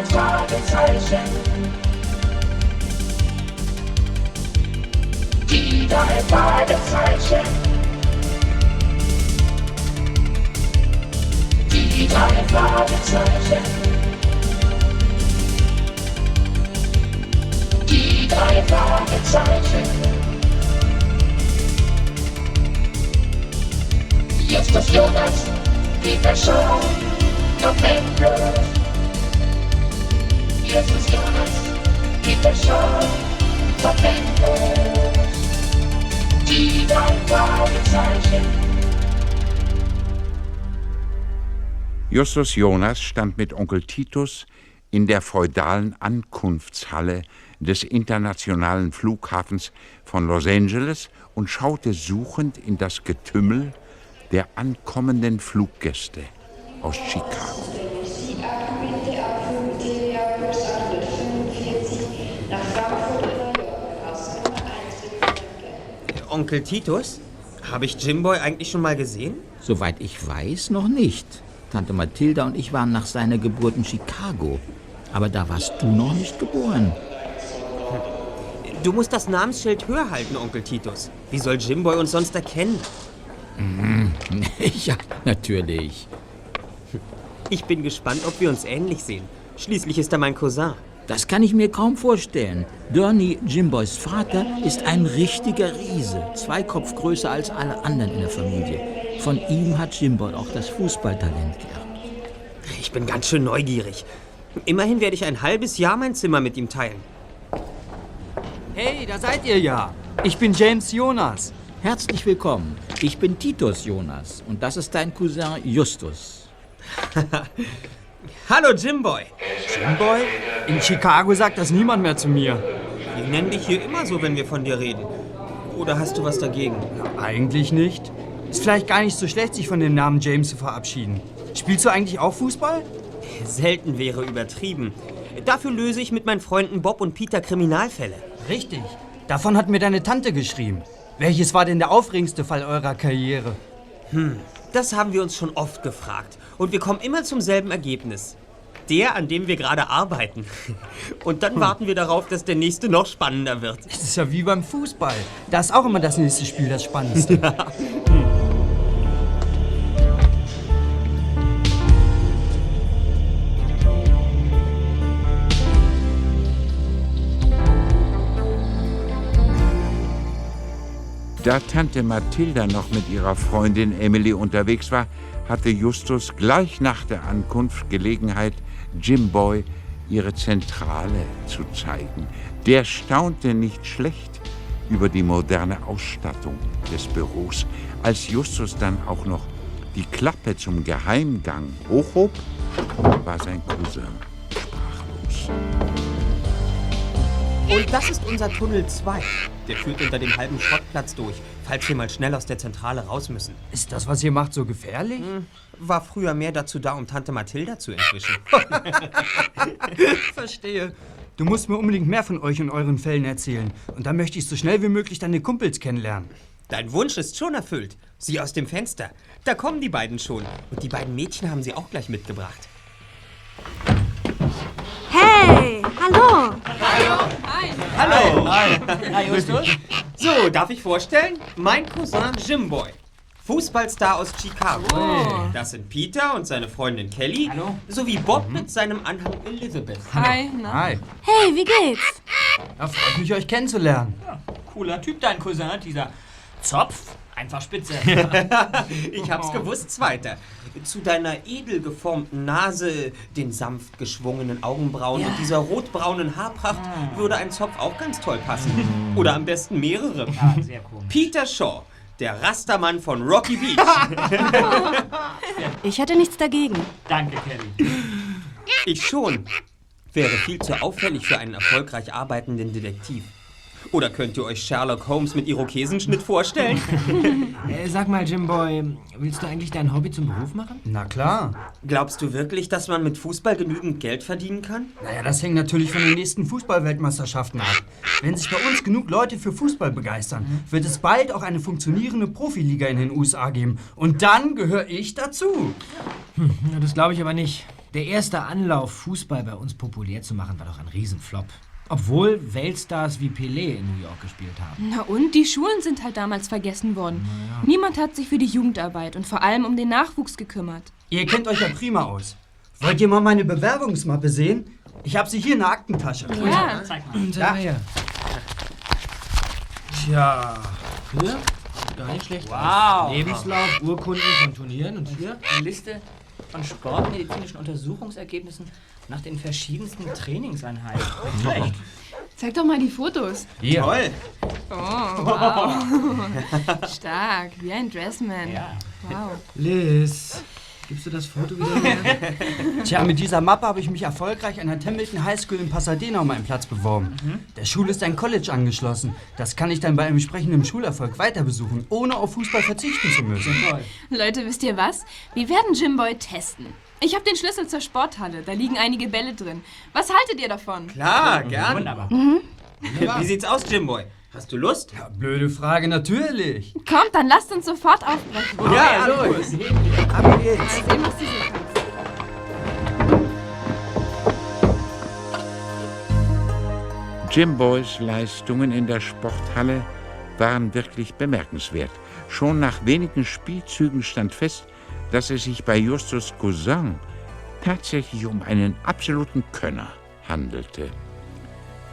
drei Fragezeichen. Die drei Fragezeichen. Die drei Fragezeichen. Die drei Fragezeichen. Jetzt ist Jonas, die Person, noch endlos. Ist Jonas, die noch endlos. Die drei Fragezeichen. Justus Jonas stand mit Onkel Titus in der feudalen Ankunftshalle des internationalen Flughafens von Los Angeles und schaute suchend in das Getümmel der ankommenden Fluggäste aus Chicago. Onkel Titus? Habe ich Jimboy eigentlich schon mal gesehen? Soweit ich weiß, noch nicht. Tante Mathilda und ich waren nach seiner Geburt in Chicago. Aber da warst du noch nicht geboren. Du musst das Namensschild höher halten, Onkel Titus. Wie soll Jimboy uns sonst erkennen? ja, natürlich. Ich bin gespannt, ob wir uns ähnlich sehen. Schließlich ist er mein Cousin. Das kann ich mir kaum vorstellen. Bernie, Jimboys Vater, ist ein richtiger Riese. Zwei Kopf größer als alle anderen in der Familie. Von ihm hat Jimboy auch das Fußballtalent geerbt. Ich bin ganz schön neugierig. Immerhin werde ich ein halbes Jahr mein Zimmer mit ihm teilen. Hey, da seid ihr ja. Ich bin James Jonas. Herzlich willkommen. Ich bin Titus Jonas und das ist dein Cousin Justus. Hallo Jimboy. Jimboy? In Chicago sagt das niemand mehr zu mir. Wir nennen dich hier immer so, wenn wir von dir reden. Oder hast du was dagegen? Eigentlich nicht. Ist vielleicht gar nicht so schlecht, sich von dem Namen James zu verabschieden. Spielst du eigentlich auch Fußball? Selten wäre übertrieben. Dafür löse ich mit meinen Freunden Bob und Peter Kriminalfälle. Richtig. Davon hat mir deine Tante geschrieben. Welches war denn der aufregendste Fall eurer Karriere? Das haben wir uns schon oft gefragt. Und wir kommen immer zum selben Ergebnis. Der, an dem wir gerade arbeiten. Und dann warten wir darauf, dass der nächste noch spannender wird. Das ist ja wie beim Fußball. Da ist auch immer das nächste Spiel das Spannendste. Da Tante Mathilda noch mit ihrer Freundin Emily unterwegs war, hatte Justus gleich nach der Ankunft Gelegenheit, Jimboy ihre Zentrale zu zeigen. Der staunte nicht schlecht über die moderne Ausstattung des Büros. Als Justus dann auch noch die Klappe zum Geheimgang hochhob, war sein Cousin sprachlos. Und das ist unser Tunnel 2. Der führt unter dem halben Schrottplatz durch, falls wir mal schnell aus der Zentrale raus müssen. ist das, was ihr macht, so gefährlich? War früher mehr dazu da, um Tante Mathilda zu entwischen. Verstehe. Du musst mir unbedingt mehr von euch und euren Fällen erzählen. Und dann möchte ich so schnell wie möglich deine Kumpels kennenlernen. Dein Wunsch ist schon erfüllt. Sieh aus dem Fenster. Da kommen die beiden schon. Und die beiden Mädchen haben sie auch gleich mitgebracht. Hey, hallo. Hallo! Hi, Justus. So, darf ich vorstellen? Mein Cousin Jimboy. Fußballstar aus Chicago. Das sind Peter und seine Freundin Kelly. Hallo. Sowie Bob mit seinem Anhang Elizabeth. Hi, na? Hi. Hey, wie geht's? Ja, freut mich, euch kennenzulernen. Cooler Typ, dein Cousin, dieser Zopf. Einfach spitze. Ich hab's gewusst, Zweiter. Zu deiner edel geformten Nase, den sanft geschwungenen Augenbrauen und dieser rotbraunen Haarpracht würde ein Zopf auch ganz toll passen. Oder am besten mehrere. Ja, sehr komisch. Peter Shaw, der Rastermann von Rocky Beach. Ich hätte nichts dagegen. Danke, Kelly. Ich schon. Wäre viel zu auffällig für einen erfolgreich arbeitenden Detektiv. Oder könnt ihr euch Sherlock Holmes mit Irokesenschnitt vorstellen? Äh, sag mal, Jimboy, willst du eigentlich dein Hobby zum Beruf machen? Na klar. Glaubst du wirklich, dass man mit Fußball genügend Geld verdienen kann? Naja, das hängt natürlich von den nächsten Fußballweltmeisterschaften ab. Wenn sich bei uns genug Leute für Fußball begeistern, wird es bald auch eine funktionierende Profiliga in den USA geben. Und dann gehöre ich dazu. Ja, das glaube ich aber nicht. Der erste Anlauf, Fußball bei uns populär zu machen, war doch ein Riesenflop. Obwohl Weltstars wie Pelé in New York gespielt haben. Na und, die Schulen sind halt damals vergessen worden. Niemand hat sich für die Jugendarbeit und vor allem um den Nachwuchs gekümmert. Ihr kennt euch ja prima aus. Wollt ihr mal meine Bewerbungsmappe sehen? Ich habe sie hier in der Aktentasche. Ja, Zeig mal. Sag mal her. Tja, hier? Gar nicht schlecht. Wow. Lebenslauf, Urkunden von Turnieren und hier? Eine Liste von sportmedizinischen Untersuchungsergebnissen nach den verschiedensten Trainingseinheiten. Nicht schlecht. zeig doch mal die Fotos. Hier. Toll. Oh, wow. Stark, wie ein Dressman. Ja. Wow. Liz, gibst du das Foto wieder her? Tja, mit dieser Mappe habe ich mich erfolgreich an der Templeton High School in Pasadena um einen Platz beworben. Der Schule ist ein College angeschlossen. Das kann ich dann bei entsprechendem Schulerfolg weiter besuchen, ohne auf Fußball verzichten zu müssen. Leute, wisst ihr was? Wir werden Jimboy testen. Ich habe den Schlüssel zur Sporthalle. Da liegen einige Bälle drin. Was haltet ihr davon? Klar, gern. Wunderbar. Wie sieht's aus, Jimboy? Hast du Lust? Ja, blöde Frage, natürlich. Kommt, dann lasst uns sofort aufbrechen. Ja, los. Ab geht's. Mal sehen, was du so kannst. Jim Boys Leistungen in der Sporthalle waren wirklich bemerkenswert. Schon nach wenigen Spielzügen stand fest, dass es sich bei Justus Cousin tatsächlich um einen absoluten Könner handelte.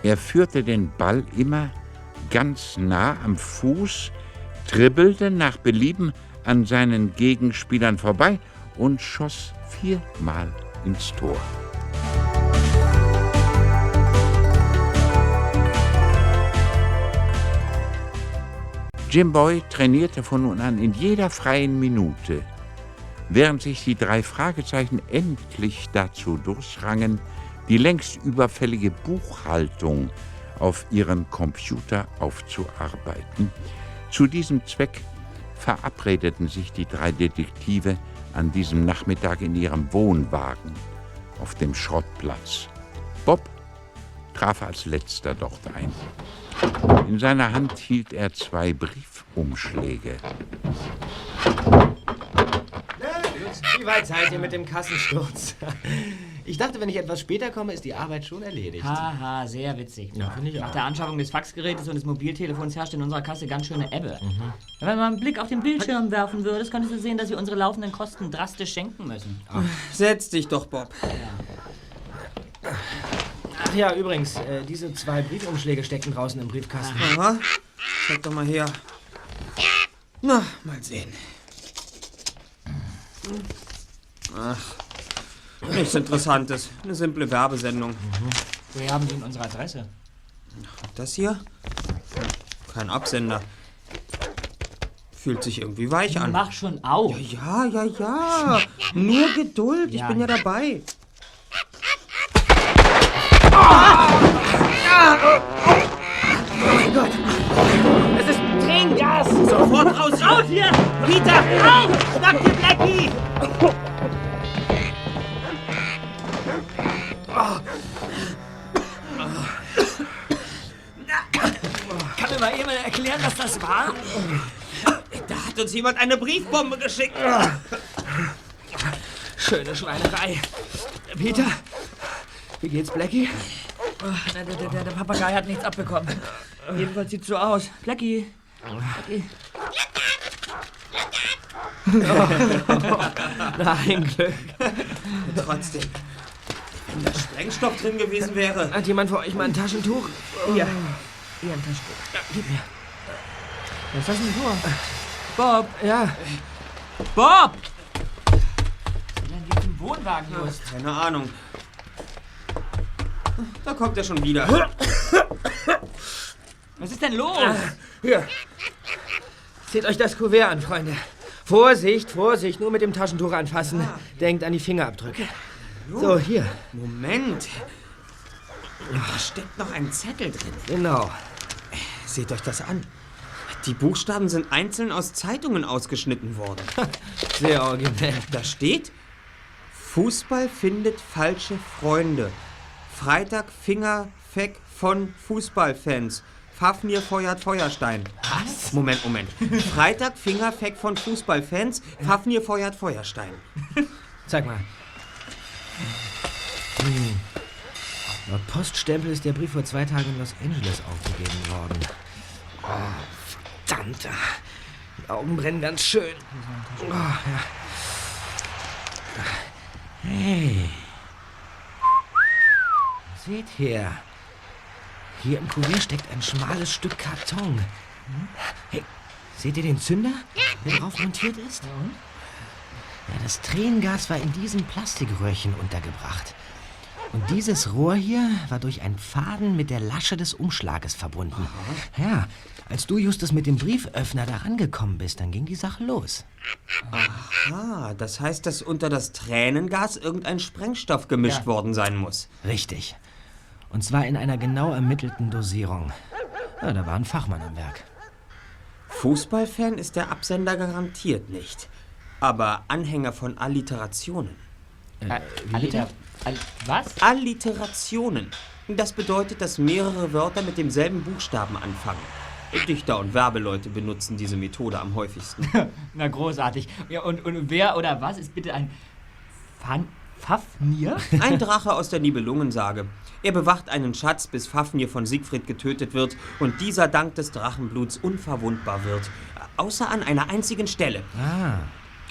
Er führte den Ball immer ganz nah am Fuß, dribbelte nach Belieben an seinen Gegenspielern vorbei und schoss viermal ins Tor. Jim Boy trainierte von nun an in jeder freien Minute, während sich die drei Fragezeichen endlich dazu durchrangen, die längst überfällige Buchhaltung auf ihrem Computer aufzuarbeiten. Zu diesem Zweck verabredeten sich die drei Detektive an diesem Nachmittag in ihrem Wohnwagen auf dem Schrottplatz. Bob traf als letzter dort ein. In seiner Hand hielt er zwei Briefumschläge. Wie weit seid ihr mit dem Kassensturz? Ich dachte, wenn ich etwas später komme, ist die Arbeit schon erledigt. Haha, sehr witzig. Ja, finde ich Nach der Anschaffung des Faxgerätes und des Mobiltelefons herrscht in unserer Kasse ganz schöne Ebbe. Wenn man einen Blick auf den Bildschirm werfen würdest, könntest du sehen, dass wir unsere laufenden Kosten drastisch senken müssen. Setz dich doch, Bob. Ach ja, übrigens, äh, diese zwei Briefumschläge stecken draußen im Briefkasten. Aha. Zeig doch mal her. Na, mal sehen. Ach, nichts Interessantes. Eine simple Werbesendung. Woher haben Sie denn unsere Adresse? Das hier? Kein Absender. Fühlt sich irgendwie weich an. Mach schon auf. Ja, ja, ja. Nur Geduld. Ich Ja. bin ja dabei. Es ist Tränengas! Sofort raus! Raus hier! Peter! Auf! Schnapp dir Blackie! Mir erklären, was das war? Da hat uns jemand eine Briefbombe geschickt. Schöne Schweinerei. Peter, wie geht's Blackie? Der, der, der, der Papagei hat nichts abbekommen. Jedenfalls sieht's so aus. Blackie! Blackie. Nein, Glück. Trotzdem. Wenn da Sprengstoff drin gewesen wäre. Hat jemand von euch mal ein Taschentuch? Hier. Hier ein Taschentuch. Ja, gib mir. Denn vor? Bob! Ja, Bob! Wie denn hier im Wohnwagen los? Keine Ahnung. Da kommt er schon wieder. Was ist denn los? hier. Seht euch das Kuvert an, Freunde. Vorsicht, Vorsicht, nur mit dem Taschentuch anfassen. Denkt an die Fingerabdrücke. So, hier. Moment. Da steckt noch ein Zettel drin. Genau. Seht euch das an. Die Buchstaben sind einzeln aus Zeitungen ausgeschnitten worden. Sehr originell. Da steht: Fußball findet falsche Freunde. Freitag Fingerfeck von Fußballfans. Fafnir feuert Feuerstein. Was? Moment, Moment. Freitag Fingerfeck von Fußballfans. Fafnir feuert Feuerstein. Zeig mal. Laut Poststempel ist der Brief vor zwei Tagen in Los Angeles aufgegeben worden. Oh, verdammt. Die Augen brennen ganz schön. Oh, ja. Hey. Seht her. Hier im Kuvert steckt ein schmales Stück Karton. Hey, seht ihr den Zünder, der drauf montiert ist? Ja, das Tränengas war in diesem Plastikröhrchen untergebracht. Und dieses Rohr hier war durch einen Faden mit der Lasche des Umschlages verbunden. Ja, als du, Justus, mit dem Brieföffner da rangekommen bist, dann ging die Sache los. Ah, das heißt, dass unter das Tränengas irgendein Sprengstoff gemischt worden sein muss. Richtig. Und zwar in einer genau ermittelten Dosierung. Ja, da war ein Fachmann am Werk. Fußballfan ist der Absender garantiert nicht. Aber Anhänger von Alliterationen. Äh, Al was? Alliterationen. Das bedeutet, dass mehrere Wörter mit demselben Buchstaben anfangen. Dichter und Werbeleute benutzen diese Methode am häufigsten. Na, großartig. Ja, und, und wer oder was ist bitte ein Fan Fafnir? Ein Drache aus der Nibelungensage. Er bewacht einen Schatz, bis Fafnir von Siegfried getötet wird und dieser dank des Drachenbluts unverwundbar wird. Außer an einer einzigen Stelle. Ah.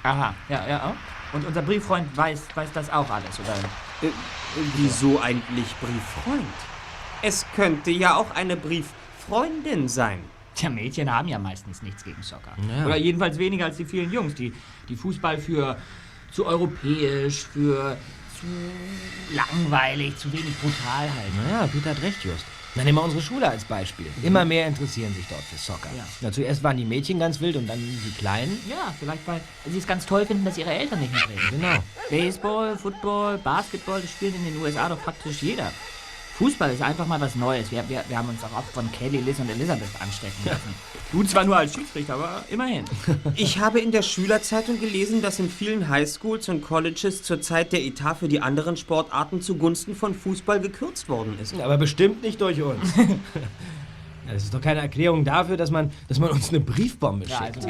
Aha, ja, ja. Und unser Brieffreund weiß, weiß das auch alles, oder? Äh, wieso eigentlich Brieffreund? Es könnte ja auch eine Brieffreundin sein. Tja, Mädchen haben ja meistens nichts gegen Soccer. Ja. Oder jedenfalls weniger als die vielen Jungs, die, die Fußball für zu europäisch, für zu langweilig, zu wenig brutal halten. Naja, Peter hat recht, Just. Na, nehmen wir unsere Schule als Beispiel. Immer mehr interessieren sich dort für Soccer. Ja. Na, zuerst waren die Mädchen ganz wild und dann die Kleinen. Ja, vielleicht weil sie es ganz toll finden, dass ihre Eltern nicht mitreden. Genau. Baseball, Football, Basketball, das spielt in den USA doch praktisch jeder. Fußball ist einfach mal was Neues. Wir, wir, wir haben uns auch oft von Kelly, Liz und Elizabeth anstecken lassen. Du zwar nur als Schiedsrichter, aber immerhin. Ich habe in der Schülerzeitung gelesen, dass in vielen Highschools und Colleges zurzeit der Etat für die anderen Sportarten zugunsten von Fußball gekürzt worden ist. Aber bestimmt nicht durch uns. ja, das ist doch keine Erklärung dafür, dass man, dass man uns eine Briefbombe Ja, schickt. also,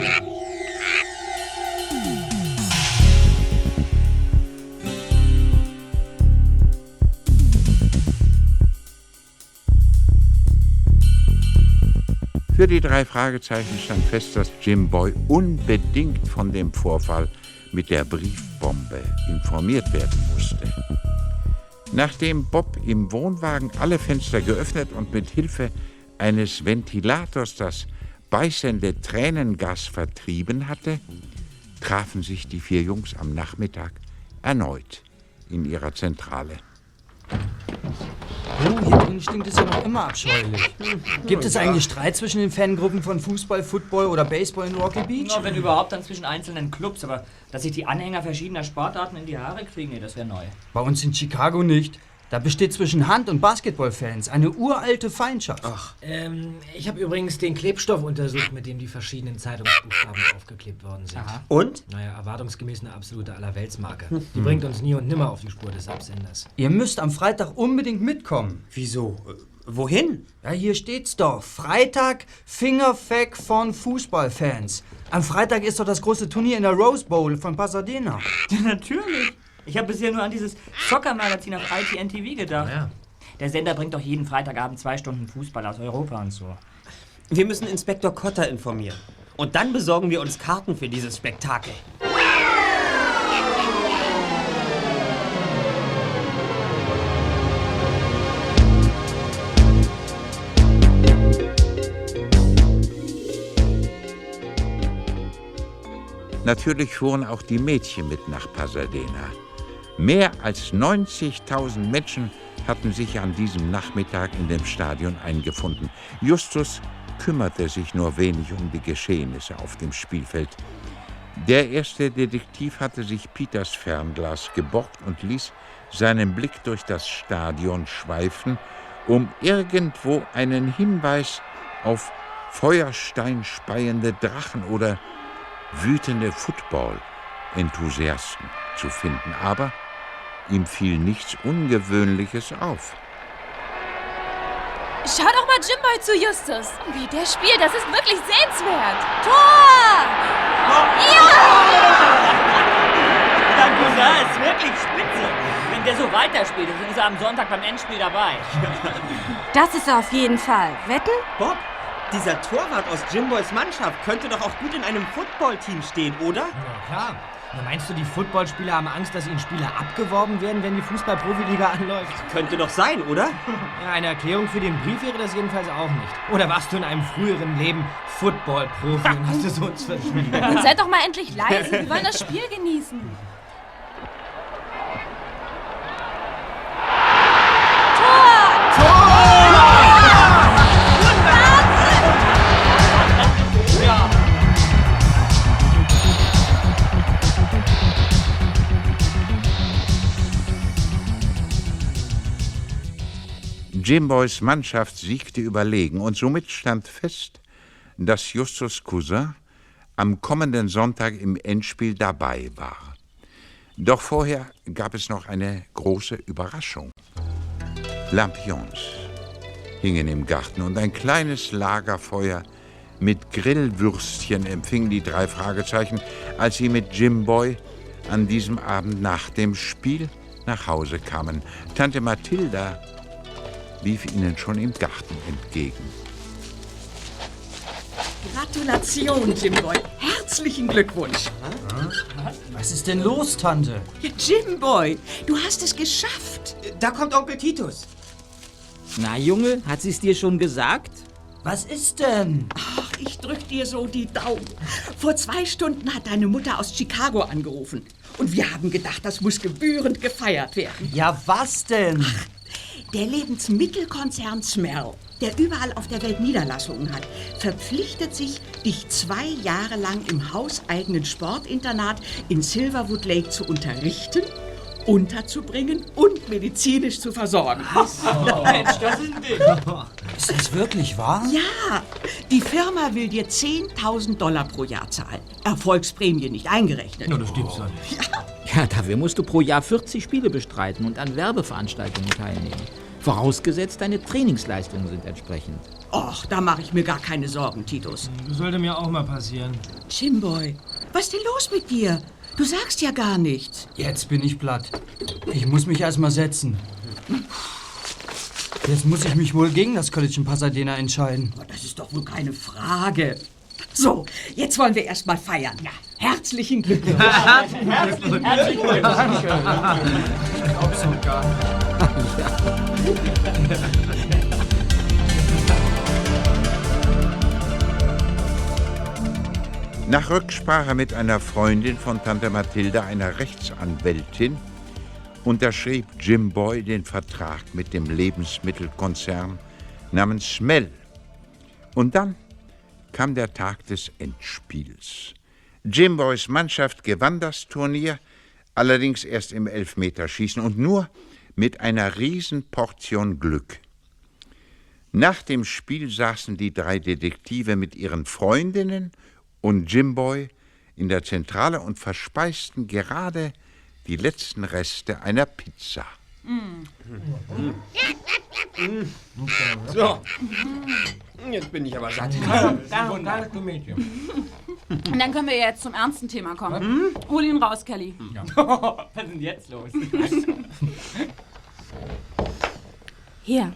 Für die drei Fragezeichen stand fest, dass Jim Boy unbedingt von dem Vorfall mit der Briefbombe informiert werden musste. Nachdem Bob im Wohnwagen alle Fenster geöffnet und mit Hilfe eines Ventilators das beißende Tränengas vertrieben hatte, trafen sich die vier Jungs am Nachmittag erneut in ihrer Zentrale. Oh, hier drin stinkt es ja noch immer abscheulich. Gibt es eigentlich Streit zwischen den Fangruppen von Fußball, Football oder Baseball in Rocky Beach? Na, wenn überhaupt, dann zwischen einzelnen Clubs. Aber dass sich die Anhänger verschiedener Sportarten in die Haare kriegen, nee, das wäre neu. Bei uns in Chicago nicht. Da besteht zwischen Hand- und Basketballfans eine uralte Feindschaft. Ähm, ich habe übrigens den Klebstoff untersucht, mit dem die verschiedenen Zeitungsbuchstaben aufgeklebt worden sind. Und? Naja, erwartungsgemäß eine absolute Allerweltsmarke. Die bringt uns nie und nimmer auf die Spur des Absenders. Ihr müsst am Freitag unbedingt mitkommen. Wieso? Äh, Wohin? Ja, hier steht's doch. Freitag Fingerfack von Fußballfans. Am Freitag ist doch das große Turnier in der Rose Bowl von Pasadena. Ja, natürlich. Ich habe bisher nur an dieses Soccer-Magazin auf ITN-TV gedacht. Ja. Der Sender bringt doch jeden Freitagabend zwei Stunden Fußball aus Europa und so. Wir müssen Inspektor Cotter informieren. Und dann besorgen wir uns Karten für dieses Spektakel. Natürlich fuhren auch die Mädchen mit nach Pasadena. Mehr als 90.000 Menschen hatten sich an diesem Nachmittag in dem Stadion eingefunden. Justus kümmerte sich nur wenig um die Geschehnisse auf dem Spielfeld. Der erste Detektiv hatte sich Peters Fernglas geborgt und ließ seinen Blick durch das Stadion schweifen, um irgendwo einen Hinweis auf feuersteinspeiende Drachen oder wütende Football-Enthusiasten zu finden. Aber ihm fiel nichts Ungewöhnliches auf. Schau doch mal Jimboy zu Justus. Wie der spielt, das ist wirklich sehenswert. Tor! Danke, das ist wirklich spitze. Wenn der so weiterspielt, dann ist er am Sonntag beim Endspiel dabei. Das ist er auf jeden Fall. Wetten? Bob, dieser Torwart aus Jimboys Mannschaft könnte doch auch gut in einem Footballteam stehen, oder? Ja, klar. Na, meinst du, die Footballspieler haben Angst, dass ihnen Spieler abgeworben werden, wenn die Fußball-Profiliga anläuft? Könnte doch sein, oder? Ja, eine Erklärung für den Brief wäre das jedenfalls auch nicht. Oder warst du in einem früheren Leben Football-Profi und hast es uns verschwiegen? Und seid doch mal endlich leise. Wir wollen das Spiel genießen. Jimboys Mannschaft siegte überlegen und somit stand fest, dass Justus Cousin am kommenden Sonntag im Endspiel dabei war. Doch vorher gab es noch eine große Überraschung. Lampions hingen im Garten und ein kleines Lagerfeuer mit Grillwürstchen empfing die drei Fragezeichen, als sie mit Jimboy an diesem Abend nach dem Spiel nach Hause kamen. Tante Mathilda lief ihnen schon im Garten entgegen. Gratulation, Jimboy. Herzlichen Glückwunsch. Was ist denn los, Tante? Jimboy, du hast es geschafft. Da kommt Onkel Titus. Na, Junge, hat sie es dir schon gesagt? Was ist denn? Ach, ich drück dir so die Daumen. Vor zwei Stunden hat deine Mutter aus Chicago angerufen. Und wir haben gedacht, das muss gebührend gefeiert werden. Ja, was denn? Der Lebensmittelkonzern Smell, der überall auf der Welt Niederlassungen hat, verpflichtet sich, dich zwei Jahre lang im hauseigenen Sportinternat in Silverwood Lake zu unterrichten, unterzubringen und medizinisch zu versorgen. Mensch, das ist ein Ding. Ist das wirklich wahr? Ja, die Firma will dir 10.000 Dollar pro Jahr zahlen. Erfolgsprämie nicht eingerechnet. Na, das stimmt ja nicht. Ja, dafür musst du pro Jahr 40 Spiele bestreiten und an Werbeveranstaltungen teilnehmen. Vorausgesetzt, deine Trainingsleistungen sind entsprechend. Och, da mache ich mir gar keine Sorgen, Titus. Das sollte mir auch mal passieren. Jimboy, was ist denn los mit dir? Du sagst ja gar nichts. Jetzt bin ich platt. Ich muss mich erst mal setzen. Jetzt muss ich mich wohl gegen das College in Pasadena entscheiden. Aber das ist doch wohl keine Frage. So, jetzt wollen wir erst mal feiern. Ja, herzlichen Glückwunsch. Herzlichen Glückwunsch. Danke. Ich glaub's so gar nicht. Nach Rücksprache mit einer Freundin von Tante Mathilda, einer Rechtsanwältin, unterschrieb Jim Boy den Vertrag mit dem Lebensmittelkonzern namens Smell. Und dann kam der Tag des Endspiels. Jim Boys Mannschaft gewann das Turnier, allerdings erst im Elfmeterschießen und nur mit einer Riesenportion Glück. Nach dem Spiel saßen die drei Detektive mit ihren Freundinnen und Jimboy in der Zentrale und verspeisten gerade die letzten Reste einer Pizza. So. Jetzt bin ich aber satt. Danke, du Mädchen. Und dann können wir jetzt zum ernsten Thema kommen. Hol ihn raus, Kelly. Was ist denn jetzt los? Hier.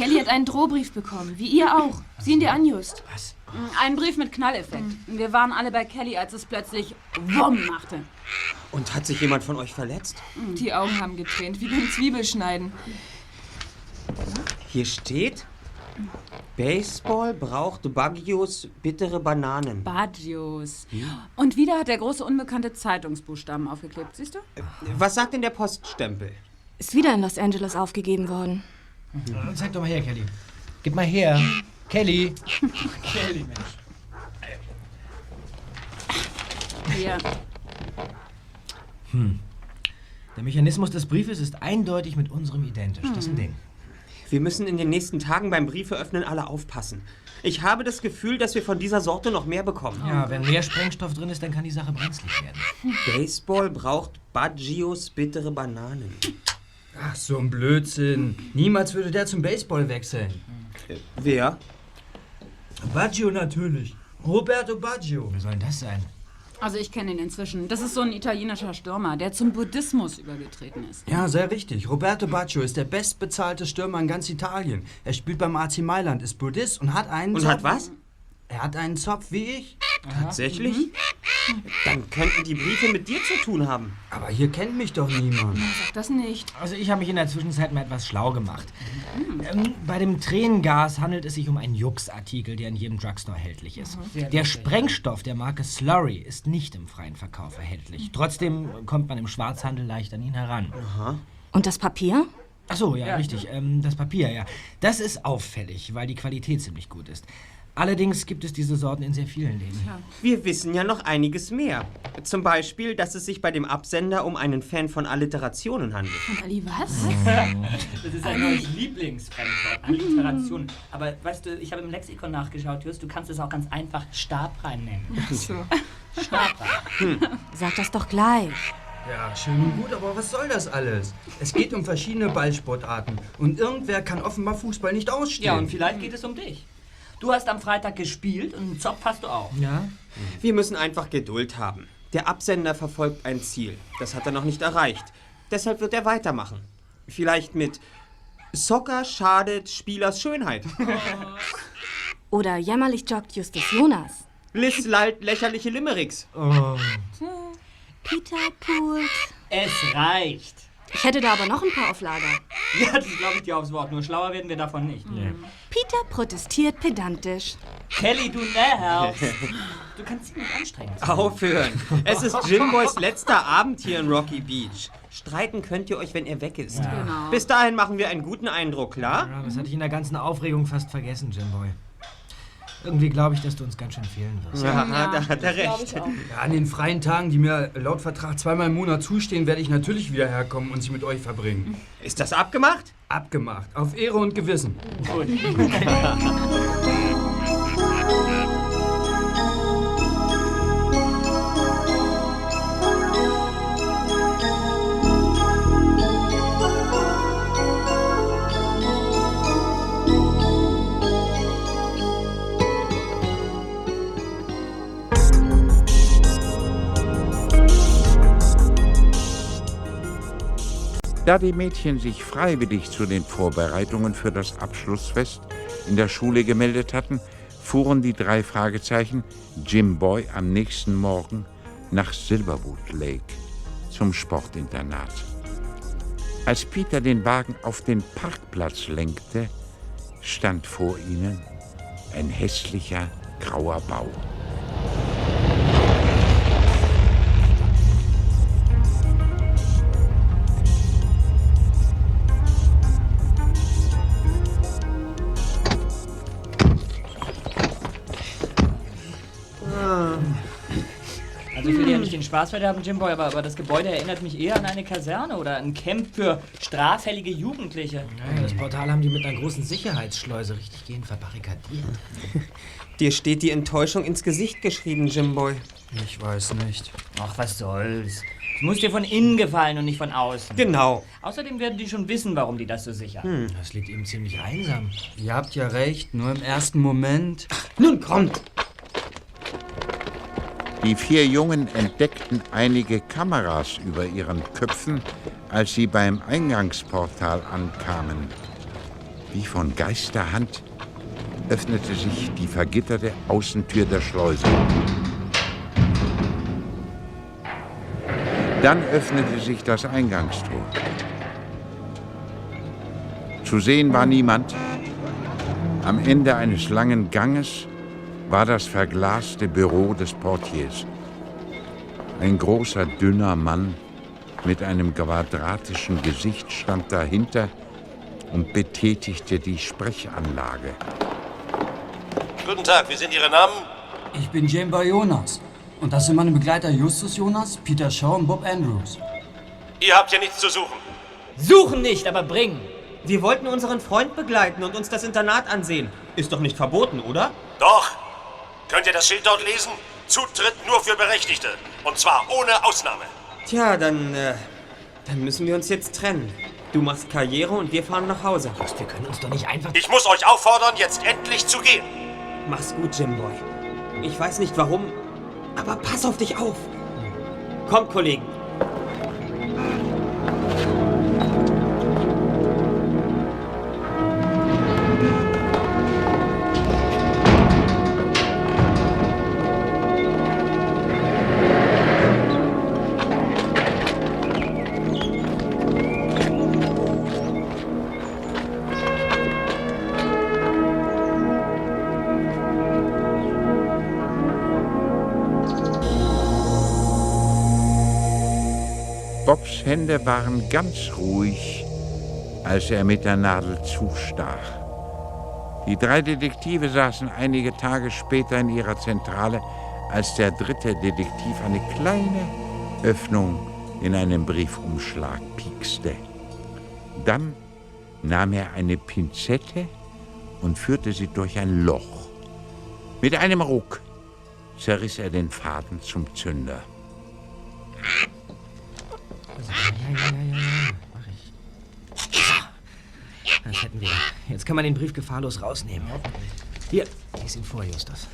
Kelly hat einen Drohbrief bekommen, wie ihr auch. Sie ihn dir an, Just. Was? Ein Brief mit Knalleffekt. Wir waren alle bei Kelly, als es plötzlich Wumm machte. Und hat sich jemand von euch verletzt? Die Augen haben getränt, wie beim Zwiebelschneiden. Hier steht, Baseball braucht Baggios bittere Bananen. Badios. Und wieder hat der große unbekannte Zeitungsbuchstaben aufgeklebt, siehst du? Was sagt denn der Poststempel? Ist wieder in Los Angeles aufgegeben worden. Zeig doch mal her, Kelly. Gib mal her. Kelly. Kelly, Mensch. Hier. Der Mechanismus des Briefes ist eindeutig mit unserem identisch. Das ist ein Ding. Wir müssen in den nächsten Tagen beim Briefeöffnen alle aufpassen. Ich habe das Gefühl, dass wir von dieser Sorte noch mehr bekommen. Ja, wenn mehr Sprengstoff drin ist, dann kann die Sache brenzlig werden. Baseball braucht Baggios bittere Bananen. Ach, so ein Blödsinn. Niemals würde der zum Baseball wechseln. Wer? Baggio natürlich. Roberto Baggio. Wer soll denn das sein? Also ich kenne ihn inzwischen. Das ist so ein italienischer Stürmer, der zum Buddhismus übergetreten ist. Ja, sehr richtig. Roberto Baccio ist der bestbezahlte Stürmer in ganz Italien. Er spielt beim AC Mailand, ist Buddhist und hat einen Und Zopf. hat was? Er hat einen Zopf wie ich. Tatsächlich? Dann könnten die Briefe mit dir zu tun haben. Aber hier kennt mich doch niemand. Sag das nicht. Also ich habe mich in der Zwischenzeit mal etwas schlau gemacht. Ähm, bei dem Tränengas handelt es sich um einen Jux-Artikel, der in jedem Drugstore erhältlich ist. Der Sprengstoff der Marke Slurry ist nicht im freien Verkauf erhältlich. Trotzdem kommt man im Schwarzhandel leicht an ihn heran. Und das Papier? Ach so, ja, richtig. Ähm, das Papier, ja. Das ist auffällig, weil die Qualität ziemlich gut ist. Allerdings gibt es diese Sorten in sehr vielen Läden. Wir wissen ja noch einiges mehr. Zum Beispiel, dass es sich bei dem Absender um einen Fan von Alliterationen handelt. Und Ali, was? Das ist ein neues Lieblingsfremdwort, Alliteration. Aber weißt du, ich habe im Lexikon nachgeschaut, Just, du kannst es auch ganz einfach Stabrein nennen. So. Stabrein. Sag das doch gleich. Ja, schön und gut, aber was soll das alles? Es geht um verschiedene Ballsportarten und irgendwer kann offenbar Fußball nicht ausstehen. Ja, und vielleicht geht es um dich. Du hast am Freitag gespielt und einen Zopf hast du auch. Ja? Wir müssen einfach Geduld haben. Der Absender verfolgt ein Ziel. Das hat er noch nicht erreicht. Deshalb wird er weitermachen. Vielleicht mit Soccer schadet Spielers Schönheit. Oder jämmerlich joggt Justus Jonas. Liz lallt lächerliche Limericks. Peter poolt. Es reicht. Ich hätte da aber noch ein paar auf Lager. Ja, das glaube ich dir aufs Wort. Nur schlauer werden wir davon nicht. Peter protestiert pedantisch. Kelly, du nervst. Du kannst ziemlich anstrengend sein. Aufhören. Es ist Jimboys letzter Abend hier in Rocky Beach. Streiten könnt ihr euch, wenn er weg ist. Genau. Bis dahin machen wir einen guten Eindruck, klar? Ja, das hatte ich in der ganzen Aufregung fast vergessen, Jimboy. Irgendwie glaube ich, dass du uns ganz schön fehlen wirst. Ja, da hat er recht. Ja, an den freien Tagen, die mir laut Vertrag zweimal im Monat zustehen, werde ich natürlich wieder herkommen und sie mit euch verbringen. Ist das abgemacht? Abgemacht. Auf Ehre und Gewissen. Da die Mädchen sich freiwillig zu den Vorbereitungen für das Abschlussfest in der Schule gemeldet hatten, fuhren die drei Fragezeichen Jim Boy am nächsten Morgen nach Silverwood Lake zum Sportinternat. Als Peter den Wagen auf den Parkplatz lenkte, stand vor ihnen ein hässlicher grauer Bau. Den Spaß verderben, Jimboy, aber, aber das Gebäude erinnert mich eher an eine Kaserne oder ein Camp für straffällige Jugendliche. Ja, das Portal haben die mit einer großen Sicherheitsschleuse richtig gehend verbarrikadiert. Dir steht die Enttäuschung ins Gesicht geschrieben, Jimboy. Ich weiß nicht. Ach, was soll's. Es muss dir von innen gefallen und nicht von außen. Genau. Außerdem werden die schon wissen, warum die das so sichern. Das liegt eben ziemlich einsam. Ihr habt ja recht, nur im ersten Moment. Nun kommt. Die vier Jungen entdeckten einige Kameras über ihren Köpfen, als sie beim Eingangsportal ankamen. Wie von Geisterhand öffnete sich die vergitterte Außentür der Schleuse. Dann öffnete sich das Eingangstor. Zu sehen war niemand. Am Ende eines langen Ganges war das verglaste Büro des Portiers. Ein großer, dünner Mann mit einem quadratischen Gesicht stand dahinter und betätigte die Sprechanlage. Guten Tag, wie sind Ihre Namen? Ich bin Jimbo Jonas. Und das sind meine Begleiter Justus Jonas, Peter Shaw und Bob Andrews. Ihr habt hier nichts zu suchen. Suchen nicht, aber bringen. Wir wollten unseren Freund begleiten und uns das Internat ansehen. Ist doch nicht verboten, oder? Doch. Könnt ihr das Schild dort lesen? Zutritt nur für Berechtigte. Und zwar ohne Ausnahme. Tja, dann, äh, dann müssen wir uns jetzt trennen. Du machst Karriere und wir fahren nach Hause. Just, wir können uns doch nicht einfach... Ich muss euch auffordern, jetzt endlich zu gehen. Mach's gut, Jimboy. Ich weiß nicht warum, Aber pass auf dich auf. Kommt, Kollegen. Hände waren ganz ruhig, als er mit der Nadel zustach. Die drei Detektive saßen einige Tage später in ihrer Zentrale, als der dritte Detektiv eine kleine Öffnung in einem Briefumschlag piekste. Dann nahm er eine Pinzette und führte sie durch ein Loch. Mit einem Ruck zerriss er den Faden zum Zünder. Ja, ja, ja, ja, ja. Mach ich. Das hätten wir. Jetzt kann man den Brief gefahrlos rausnehmen. Hier, lies ihn vor, Justus.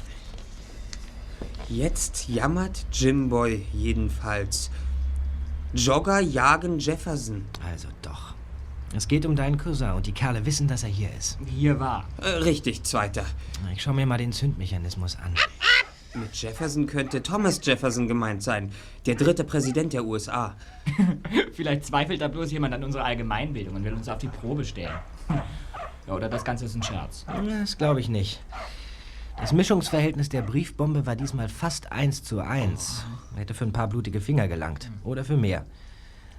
Jetzt jammert Jimboy jedenfalls. Jogger jagen Jefferson. Also doch. Es geht um deinen Cousin und die Kerle wissen, dass er hier ist. Hier war. Äh, richtig, Zweiter. Ich schau mir mal den Zündmechanismus an. Mit Jefferson könnte Thomas Jefferson gemeint sein, der dritte Präsident der USA. Vielleicht zweifelt da bloß jemand an unserer Allgemeinbildung und will uns auf die Probe stellen. Ja, oder das Ganze ist ein Scherz. Das glaube ich nicht. Das Mischungsverhältnis der Briefbombe war diesmal fast eins zu eins. Hätte für ein paar blutige Finger gelangt. Oder für mehr.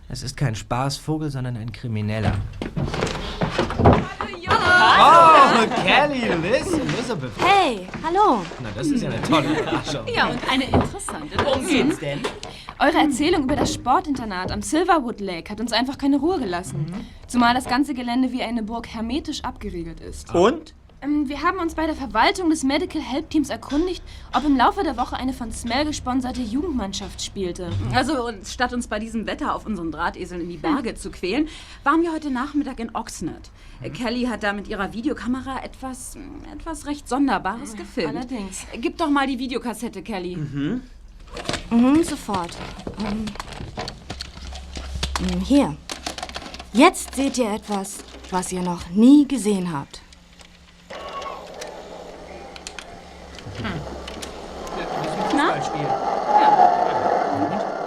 Es ist kein Spaßvogel, sondern ein Krimineller. Oh, Kelly, Liz, Elizabeth. Hey, hallo. Na, das ist ja eine tolle Überraschung. Ja, und eine interessante. Worum geht's denn? Eure Erzählung über das Sportinternat am Silverwood Lake hat uns einfach keine Ruhe gelassen. Zumal das ganze Gelände wie eine Burg hermetisch abgeriegelt ist. Und? Ähm, wir haben uns bei der Verwaltung des Medical Help Teams erkundigt, ob im Laufe der Woche eine von Smell gesponserte Jugendmannschaft spielte. Also, und statt uns bei diesem Wetter auf unseren Drahteseln in die Berge zu quälen, waren wir heute Nachmittag in Oxnard. Äh, Kelly hat da mit ihrer Videokamera etwas, mm, etwas recht Sonderbares gefilmt. Allerdings. Äh, Gib doch mal die Videokassette, Kelly. Mhm, sofort. Ähm, mm, hier. Jetzt seht ihr etwas, was ihr noch nie gesehen habt. Na?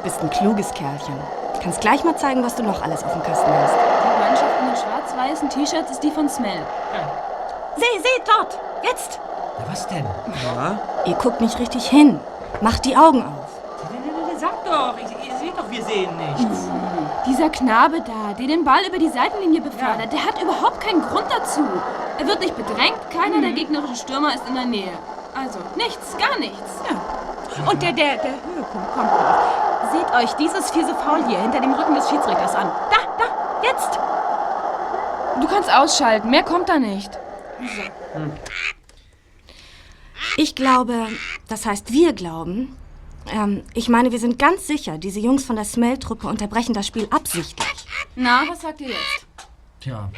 Bist ein kluges Kerlchen. Kannst gleich mal zeigen, was du noch alles auf dem Kasten hast. Die Mannschaft in den schwarz-weißen T-Shirts ist die von Smell. Seh, seht dort! Jetzt! Na, was denn? Ja? Ihr guckt nicht richtig hin. Macht die Augen auf. Sag doch, ich, ihr seht doch, wir sehen nichts. Dieser Knabe da, der den Ball über die Seitenlinie befördert, der hat überhaupt keinen Grund dazu. Er wird nicht bedrängt, keiner der gegnerischen Stürmer ist in der Nähe. Also, nichts, gar nichts. Und der, der, der Höhepunkt kommt noch. Seht euch dieses fiese Foul hier hinter dem Rücken des Schiedsrichters an. Da, da, jetzt! Du kannst ausschalten, mehr kommt da nicht. Ich glaube, das heißt, wir glauben. Ähm, ich meine, wir sind ganz sicher, diese Jungs von der Smell-Truppe unterbrechen das Spiel absichtlich. Na, was sagt ihr jetzt? Tja,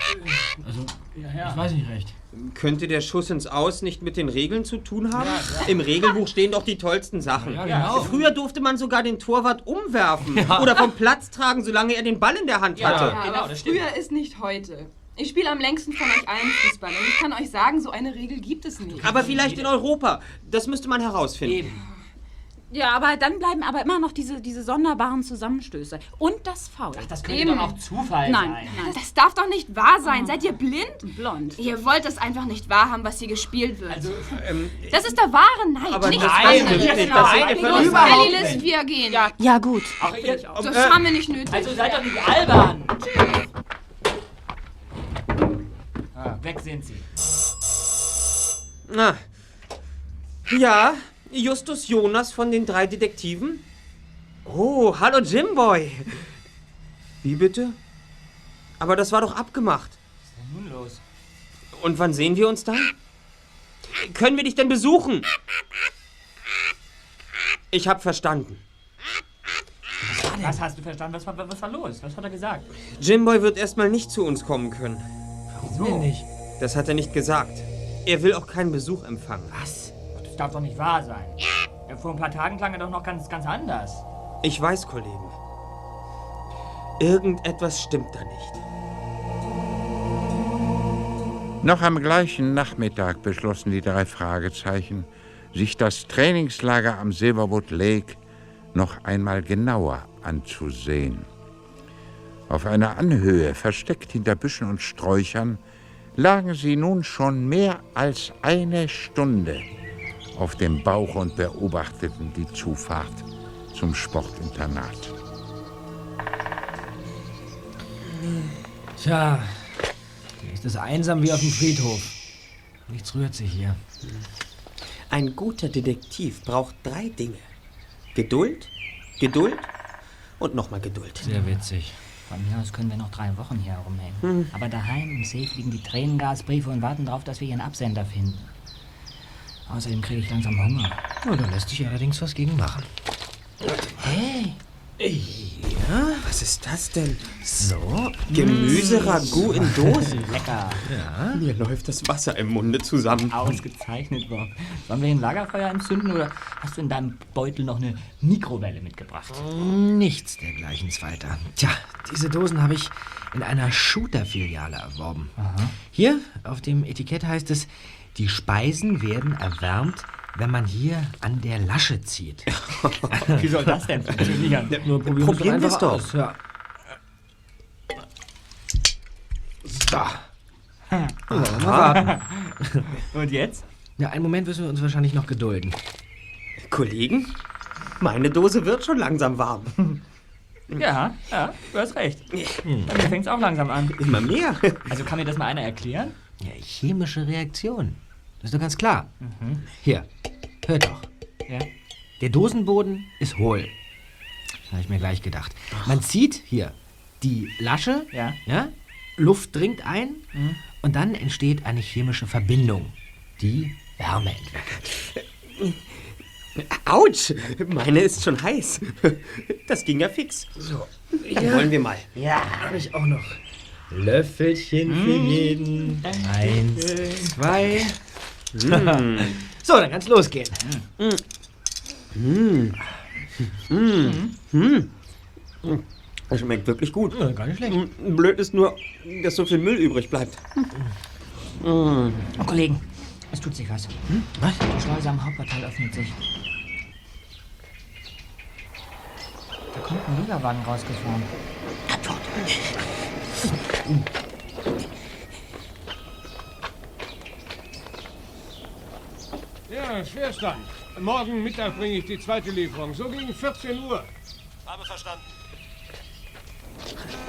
also, ich weiß nicht recht. Könnte der Schuss ins Aus nicht mit den Regeln zu tun haben? Im Regelbuch stehen doch die tollsten Sachen. Ja, genau. Früher durfte man sogar den Torwart umwerfen oder vom Platz tragen, solange er den Ball in der Hand hatte. Ja, genau, aber das stimmt. früher ist nicht heute. Ich spiele am längsten von euch allen Fußball und ich kann euch sagen, so eine Regel gibt es nicht. Aber vielleicht in Europa. Das müsste man herausfinden. Ja, aber dann bleiben aber immer noch diese, diese sonderbaren Zusammenstöße. Und das Foul. Das könnte Eben. doch auch Zufall Nein, sein. nein. Das darf doch nicht wahr sein. Seid ihr blind? Blond. Ihr wollt das einfach nicht wahrhaben, was hier gespielt wird. Also, das ist der wahre Neid, Aber nichts nein, anderes. das ist- Genau. das ist Los, überhaupt nicht. Liz, wir gehen. Ja, gut. auch ihr, Das haben wir nicht nötig. also seid doch nicht albern. Ah, weg sind sie. Na. Ja, Justus Jonas von den drei Detektiven? Oh, hallo Jimboy. Wie bitte? Aber das war doch abgemacht. Was ist denn nun los? Und wann sehen wir uns dann? Können wir dich denn besuchen? Ich hab verstanden. Was hast du verstanden? Was war, was war los? Was hat er gesagt? Jimboy wird erstmal nicht zu uns kommen können. Warum denn nicht? Das hat er nicht gesagt. Er will auch keinen Besuch empfangen. Was? Das darf doch nicht wahr sein. Ja, vor ein paar Tagen klang er doch noch ganz, ganz anders. Ich weiß, Kollegen. Irgendetwas stimmt da nicht. Noch am gleichen Nachmittag beschlossen die drei Fragezeichen, sich das Trainingslager am Silverwood Lake noch einmal genauer anzusehen. Auf einer Anhöhe, versteckt hinter Büschen und Sträuchern, lagen sie nun schon mehr als eine Stunde auf dem Bauch und beobachteten die Zufahrt zum Sportinternat. Tja, hier ist es einsam wie auf dem Friedhof. Nichts rührt sich hier. Ein guter Detektiv braucht drei Dinge. Geduld, Geduld und nochmal Geduld. Sehr witzig. Von mir aus können wir noch drei Wochen hier herumhängen. Hm. Aber daheim im Safe liegen die Tränengasbriefe und warten darauf, dass wir ihren Absender finden. Außerdem kriege ich langsam Hunger. Oh, da lässt sich allerdings was gegen machen. Hey! Ja, was ist das denn? So. Gemüseragout in Dosen. Lecker. Ja. Mir läuft das Wasser im Munde zusammen. Ausgezeichnet, Bob. Sollen wir ein Lagerfeuer entzünden oder hast du in deinem Beutel noch eine Mikrowelle mitgebracht? Nichts dergleichen, Zweiter. Tja, diese Dosen habe ich in einer Shooter-Filiale erworben. Hier auf dem Etikett heißt es, die Speisen werden erwärmt, wenn man hier an der Lasche zieht. Wie soll das denn funktionieren? Nur probieren, Probieren wir's wir's doch. Aus, ja. So. Wir mal warten. Und jetzt? Ja, einen Moment müssen wir uns wahrscheinlich noch gedulden. Kollegen, meine Dose wird schon langsam warm. Ja, ja, du hast recht. Bei mir fängt es auch langsam an. Immer mehr. Also kann mir das mal einer erklären? Ja, chemische Reaktion. Das ist doch ganz klar. Hier, hör doch. Ja. Der Dosenboden ist hohl. Habe ich mir gleich gedacht. Man zieht hier die Lasche, Ja. ja, Luft dringt ein und dann entsteht eine chemische Verbindung, die Wärme entwickelt. Autsch, meine ist schon heiß. Das ging ja fix. So, Dann wollen wir mal. Ja, habe ich auch noch. Löffelchen für jeden. Eins, zwei. Mm. so, dann kann's losgehen. Mm. Mm. Mm. Das schmeckt wirklich gut. Ja, gar nicht schlecht. Mm, Blöd ist nur, dass so viel Müll übrig bleibt. Mm. Oh, Kollegen, es tut sich was. Hm? Was? Die Schleuse am Hauptportal öffnet sich. Da kommt ein Lieferwagen rausgefahren. Ja, Schwerstand. Morgen Mittag bringe ich die zweite Lieferung. So gegen 14 Uhr. Habe verstanden.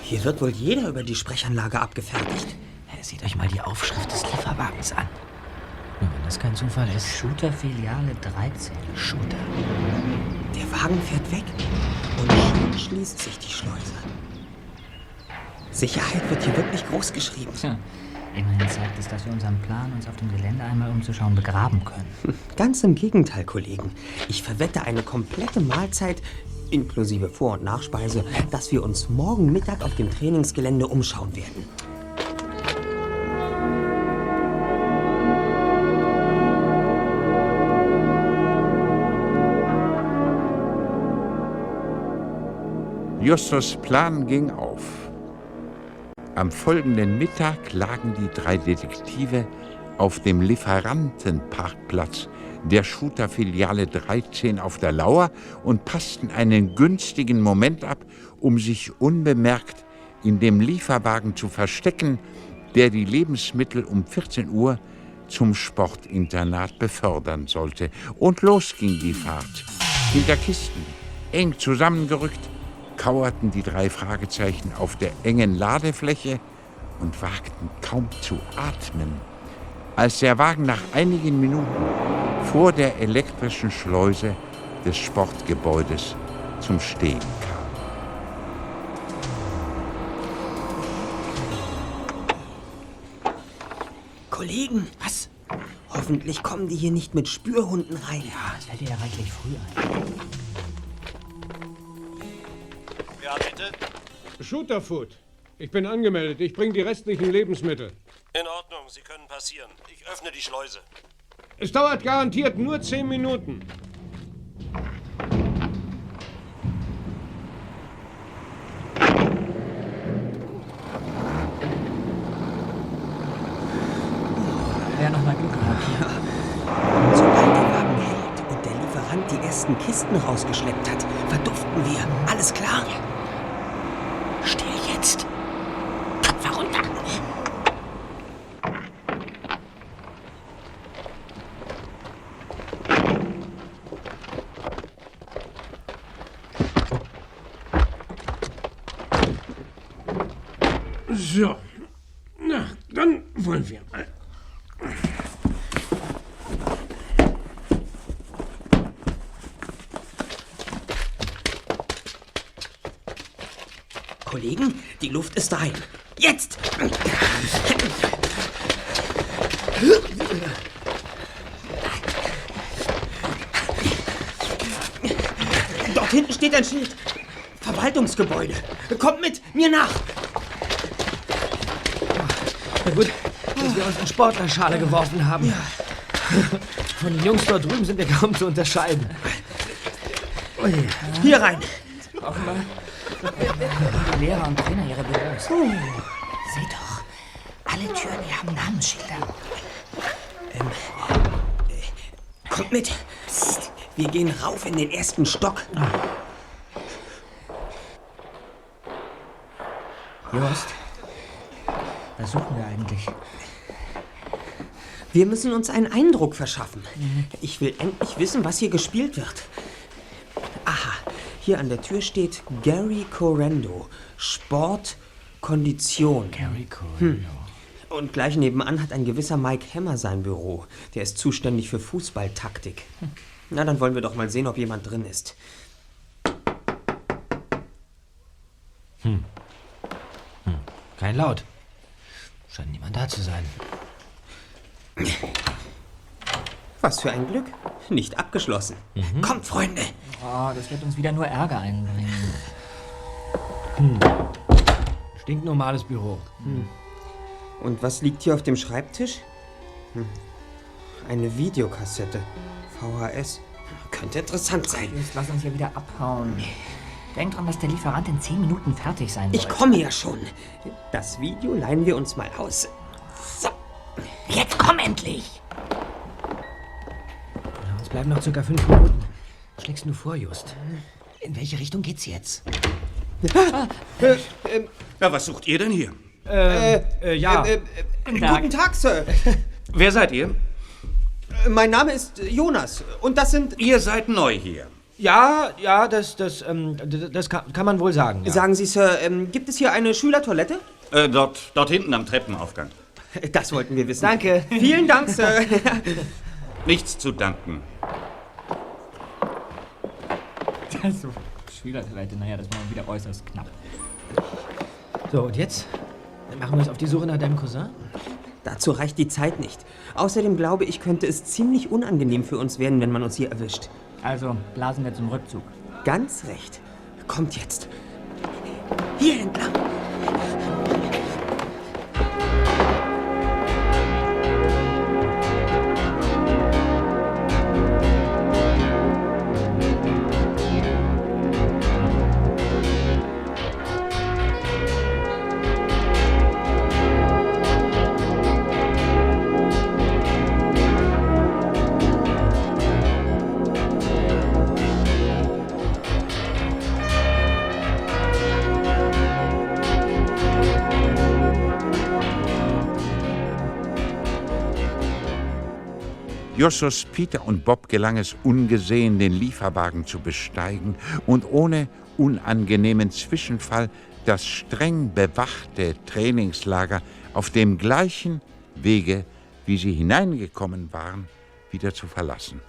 Hier wird wohl jeder über die Sprechanlage abgefertigt. Seht euch mal die Aufschrift des Lieferwagens an. Nur wenn das kein Zufall ist. Shooter-Filiale 13. Shooter. Der Wagen fährt weg und schon schließt sich die Schleuse. Sicherheit wird hier wirklich groß geschrieben. Tja, immerhin zeigt es, dass wir unseren Plan, uns auf dem Gelände einmal umzuschauen, begraben können. Ganz im Gegenteil, Kollegen. Ich verwette eine komplette Mahlzeit, inklusive Vor- und Nachspeise, dass wir uns morgen Mittag auf dem Trainingsgelände umschauen werden. Justus Plan ging auf. Am folgenden Mittag lagen die drei Detektive auf dem Lieferantenparkplatz der Shooter-Filiale 13 auf der Lauer und passten einen günstigen Moment ab, um sich unbemerkt in dem Lieferwagen zu verstecken, der die Lebensmittel um 14 Uhr zum Sportinternat befördern sollte. Und los ging die Fahrt. Hinter Kisten, eng zusammengerückt, kauerten die drei Fragezeichen auf der engen Ladefläche und wagten kaum zu atmen, als der Wagen nach einigen Minuten vor der elektrischen Schleuse des Sportgebäudes zum Stehen kam. Kollegen, was? Hoffentlich kommen die hier nicht mit Spürhunden rein. Ja, das fällt dir ja reichlich früh ein. Ja, bitte? Shooterfoot. Ich bin angemeldet. Ich bringe die restlichen Lebensmittel. In Ordnung, Sie können passieren. Ich öffne die Schleuse. Es dauert garantiert nur zehn Minuten. Wäre nochmal Glück gehabt. Ja. Sobald der Wagen hält und der Lieferant die ersten Kisten rausgeschleppt hat, verduften wir. Alles klar? Ja. Kollegen, die Luft ist rein. Jetzt! Dort hinten steht ein Schild. Verwaltungsgebäude. Kommt mit, mir nach. Na gut, dass wir uns in Sportlerschale geworfen haben. Von den Jungs dort drüben sind wir kaum zu unterscheiden. Hier rein. Offenbar die Lehrer und Trainer ihre Büros. Seht doch, alle Türen hier haben Namensschilder. Kommt mit. Psst. Wir gehen rauf in den ersten Stock. Jost, was suchen wir eigentlich? Wir müssen uns einen Eindruck verschaffen. Ich will endlich wissen, was hier gespielt wird. Hier an der Tür steht Gary Corendo. Sport, Kondition. Gary Corendo. Und gleich nebenan hat ein gewisser Mike Hammer sein Büro. Der ist zuständig für Fußballtaktik. Na, dann wollen wir doch mal sehen, ob jemand drin ist. Hm. Hm. Kein Laut. Scheint niemand da zu sein. Was für ein Glück. Nicht abgeschlossen. Kommt, Freunde. Oh, das wird uns wieder nur Ärger einbringen. Hm. Stinknormales Büro. Hm. Und was liegt hier auf dem Schreibtisch? Hm. Eine Videokassette. VHS. Könnte interessant sein. Jetzt lass uns hier wieder abhauen. Denk dran, dass der Lieferant in zehn Minuten fertig sein Ich soll. komme ja schon. Das Video leihen wir uns mal aus. So. Jetzt komm endlich! Bleiben noch circa fünf Minuten. Schlägst du vor, Just? In welche Richtung geht's jetzt? Na, was sucht ihr denn hier? Äh, äh, ja. Äh, äh, Guten Tag. Guten Tag, Sir. Wer seid ihr? Äh, Mein Name ist Jonas und das sind. Ihr seid neu hier. Ja, ja, das, das, ähm, das kann, kann man wohl sagen. Ja. Sagen Sie, Sir, ähm, gibt es hier eine Schülertoilette? Äh, dort, dort hinten am Treppenaufgang. Das wollten wir wissen. Danke. Vielen Dank, Sir. Nichts zu danken. Also, Schülertoilette, naja, das war mal wieder äußerst knapp. So, und jetzt? Dann machen wir uns auf die Suche nach deinem Cousin? Dazu reicht die Zeit nicht. Außerdem glaube ich, könnte es ziemlich unangenehm für uns werden, wenn man uns hier erwischt. Also, blasen wir zum Rückzug. Ganz recht. Kommt jetzt. Hier entlang. Justus, Peter und Bob gelang es ungesehen, den Lieferwagen zu besteigen und ohne unangenehmen Zwischenfall das streng bewachte Trainingslager auf dem gleichen Wege, wie sie hineingekommen waren, wieder zu verlassen.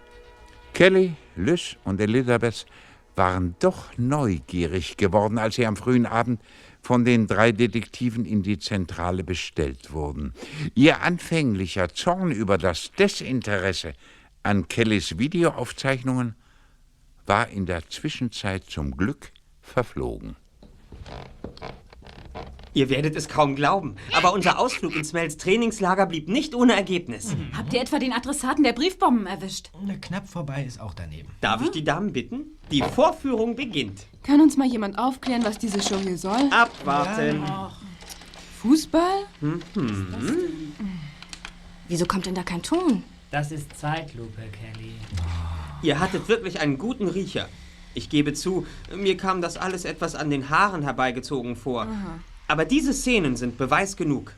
Kelly, Lys und Elizabeth waren doch neugierig geworden, als sie am frühen Abend von den drei Detektiven in die Zentrale bestellt wurden. Ihr anfänglicher Zorn über das Desinteresse an Kellys Videoaufzeichnungen war in der Zwischenzeit zum Glück verflogen. Ihr werdet es kaum glauben, aber unser Ausflug ins Mels Trainingslager blieb nicht ohne Ergebnis. Habt ihr etwa den Adressaten der Briefbomben erwischt? Knapp vorbei ist auch daneben. Darf ich die Damen bitten? Die Vorführung beginnt. Kann uns mal jemand aufklären, was diese Show hier soll? Abwarten. Fußball? Mhm. Wieso kommt denn da kein Ton? Das ist Zeitlupe, Kelly. Ihr hattet wirklich einen guten Riecher. Ich gebe zu, mir kam das alles etwas an den Haaren herbeigezogen vor. Aber diese Szenen sind Beweis genug.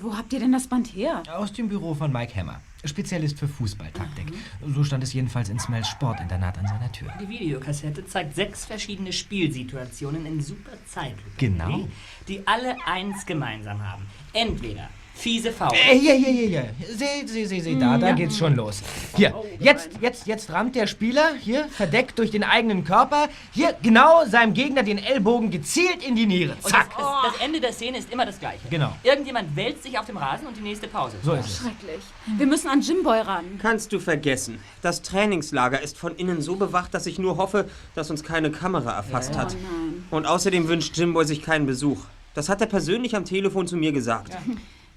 Wo habt ihr denn das Band her? Aus dem Büro von Mike Hammer. Spezialist für Fußballtaktik. So stand es jedenfalls in Smells Sportinternat an seiner Tür. Die Videokassette zeigt sechs verschiedene Spielsituationen in super Zeitlupe. Genau. Kelly, Die alle eins gemeinsam haben. Entweder fiese Faul. Äh, hier, hier, hier, hier. Seht, seht, seht, seht, da, da Ja. geht's schon los. Hier, jetzt, jetzt, jetzt rammt der Spieler, hier, verdeckt durch den eigenen Körper, hier, genau seinem Gegner den Ellbogen gezielt in die Niere. Und Zack. das, das, das Ende der Szene ist immer das gleiche. Genau. Irgendjemand wälzt sich auf dem Rasen und die nächste Pause. So ist es. Schrecklich. Wir müssen an Jimboy ran. Kannst du vergessen. Das Trainingslager ist von innen so bewacht, dass ich nur hoffe, dass uns keine Kamera erfasst Ja. hat. Oh nein. Und außerdem wünscht Jimboy sich keinen Besuch. Das hat er persönlich am Telefon zu mir gesagt.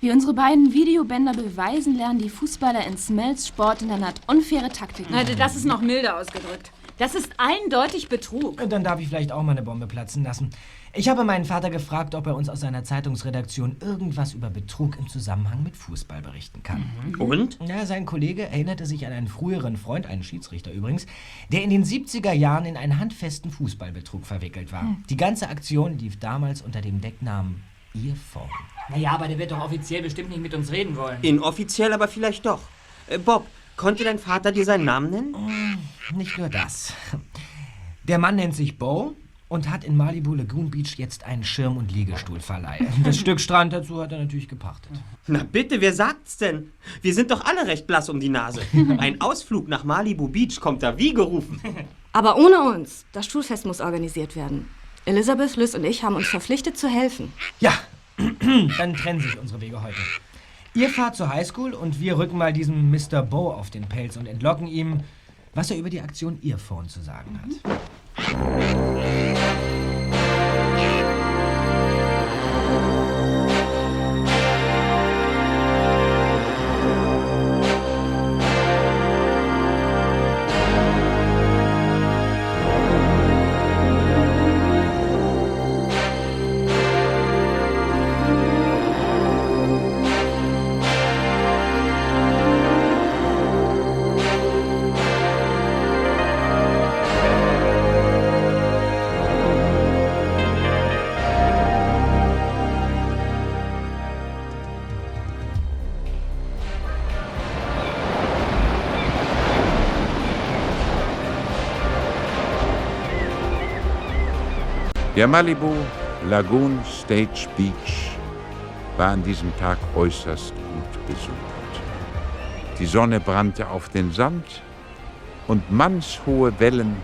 Wie unsere beiden Videobänder beweisen, lernen die Fußballer in Smells Sportinternat unfaire Taktiken. Na, das ist noch milder ausgedrückt. Das ist eindeutig Betrug. Und dann darf ich vielleicht auch mal eine Bombe platzen lassen. Ich habe meinen Vater gefragt, ob er uns aus seiner Zeitungsredaktion irgendwas über Betrug im Zusammenhang mit Fußball berichten kann. Und? Ja, sein Kollege erinnerte sich an einen früheren Freund, einen Schiedsrichter übrigens, der in den 70er Jahren in einen handfesten Fußballbetrug verwickelt war. Hm. Die ganze Aktion lief damals unter dem Decknamen Earphone. Naja, aber der wird doch offiziell bestimmt nicht mit uns reden wollen. Inoffiziell aber vielleicht doch. Äh, Bob, konnte dein Vater dir seinen Namen nennen? Nicht nur das. Der Mann nennt sich Bo und hat in Malibu Lagoon Beach jetzt einen Schirm- und Liegestuhlverleih. Das Stück Strand dazu hat er natürlich gepachtet. Na bitte, wer sagt's denn? Wir sind doch alle recht blass um die Nase. Ein Ausflug nach Malibu Beach kommt da wie gerufen. Aber ohne uns. Das Schulfest muss organisiert werden. Elizabeth, Liz und ich haben uns verpflichtet zu helfen. Ja, dann trennen sich unsere Wege heute. Ihr fahrt zur Highschool und wir rücken mal diesem Mr. Bo auf den Pelz und entlocken ihm, was er über die Aktion Earphone zu sagen hat. Der Malibu Lagoon Stage Beach war an diesem Tag äußerst gut besucht. Die Sonne brannte auf den Sand und mannshohe Wellen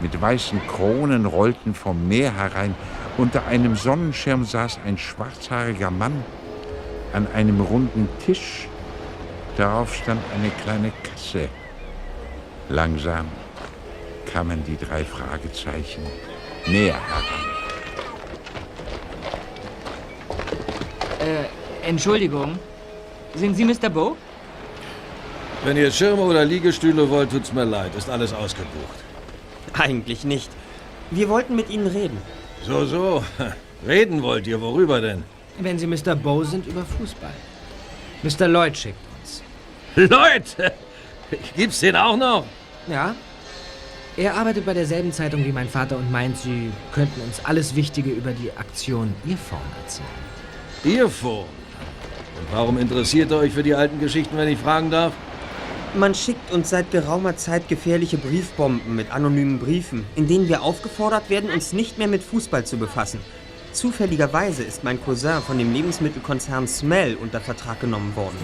mit weißen Kronen rollten vom Meer herein. Unter einem Sonnenschirm saß ein schwarzhaariger Mann an einem runden Tisch. Darauf stand eine kleine Kasse. Langsam kamen die drei Fragezeichen näher heran. Äh, Entschuldigung. Sind Sie Mr. Bo? Wenn ihr Schirme oder Liegestühle wollt, tut's mir leid. Ist alles ausgebucht. Eigentlich nicht. Wir wollten mit Ihnen reden. So, so. Reden wollt ihr? Worüber denn? Wenn Sie Mr. Bo sind, über Fußball. Mr. Lloyd schickt uns. Lloyd! Gibt's den auch noch? Ja. Er arbeitet bei derselben Zeitung wie mein Vater und meint, Sie könnten uns alles Wichtige über die Aktion Earphone erzählen. Earphone? Und warum interessiert ihr euch für die alten Geschichten, wenn ich fragen darf? Man schickt uns seit geraumer Zeit gefährliche Briefbomben mit anonymen Briefen, in denen wir aufgefordert werden, uns nicht mehr mit Fußball zu befassen. Zufälligerweise ist mein Cousin von dem Lebensmittelkonzern Smell unter Vertrag genommen worden.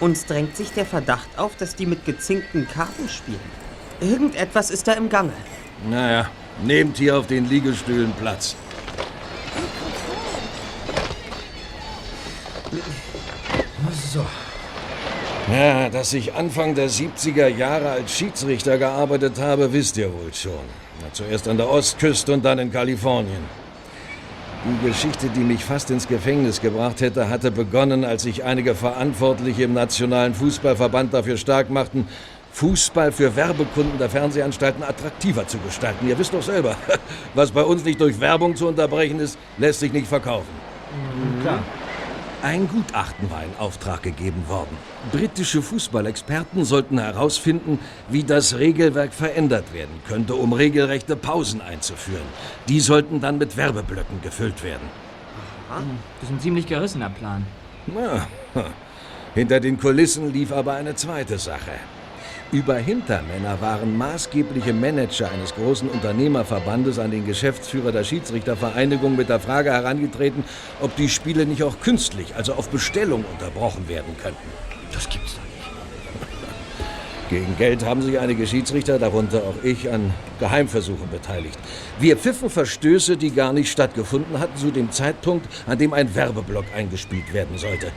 Uns drängt sich der Verdacht auf, dass die mit gezinkten Karten spielen. Irgendetwas ist da im Gange. Naja, nehmt hier auf den Liegestühlen Platz. So. Ja, dass ich Anfang der 70er Jahre als Schiedsrichter gearbeitet habe, wisst ihr wohl schon. Zuerst an der Ostküste und dann in Kalifornien. Die Geschichte, die mich fast ins Gefängnis gebracht hätte, hatte begonnen, als sich einige Verantwortliche im Nationalen Fußballverband dafür stark machten, Fußball für Werbekunden der Fernsehanstalten attraktiver zu gestalten. Ihr wisst doch selber, was bei uns nicht durch Werbung zu unterbrechen ist, lässt sich nicht verkaufen. Klar. Ein Gutachten war in Auftrag gegeben worden. Britische Fußballexperten sollten herausfinden, wie das Regelwerk verändert werden könnte, um regelrechte Pausen einzuführen. Die sollten dann mit Werbeblöcken gefüllt werden. Das ist ein ziemlich gerissener Plan. Na, hinter den Kulissen lief aber eine zweite Sache. Über Hintermänner waren maßgebliche Manager eines großen Unternehmerverbandes an den Geschäftsführer der Schiedsrichtervereinigung mit der Frage herangetreten, ob die Spiele nicht auch künstlich, also auf Bestellung unterbrochen werden könnten. Das gibt's doch nicht. Gegen Geld haben sich einige Schiedsrichter, darunter auch ich, an Geheimversuchen beteiligt. Wir pfiffen Verstöße, die gar nicht stattgefunden hatten, zu dem Zeitpunkt, an dem ein Werbeblock eingespielt werden sollte.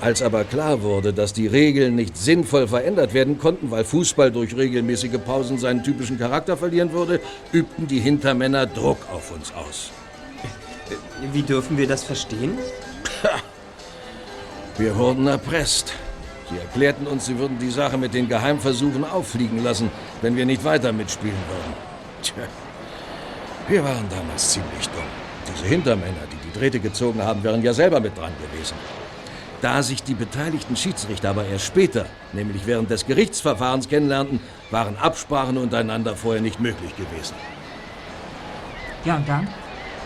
Als aber klar wurde, dass die Regeln nicht sinnvoll verändert werden konnten, weil Fußball durch regelmäßige Pausen seinen typischen Charakter verlieren würde, übten die Hintermänner Druck auf uns aus. Wie dürfen wir das verstehen? Wir wurden erpresst. Sie erklärten uns, sie würden die Sache mit den Geheimversuchen auffliegen lassen, wenn wir nicht weiter mitspielen würden. Tja, wir waren damals ziemlich dumm. Diese Hintermänner, die die Drähte gezogen haben, wären ja selber mit dran gewesen. Da sich die beteiligten Schiedsrichter aber erst später, nämlich während des Gerichtsverfahrens kennenlernten, waren Absprachen untereinander vorher nicht möglich gewesen. Ja, und dann?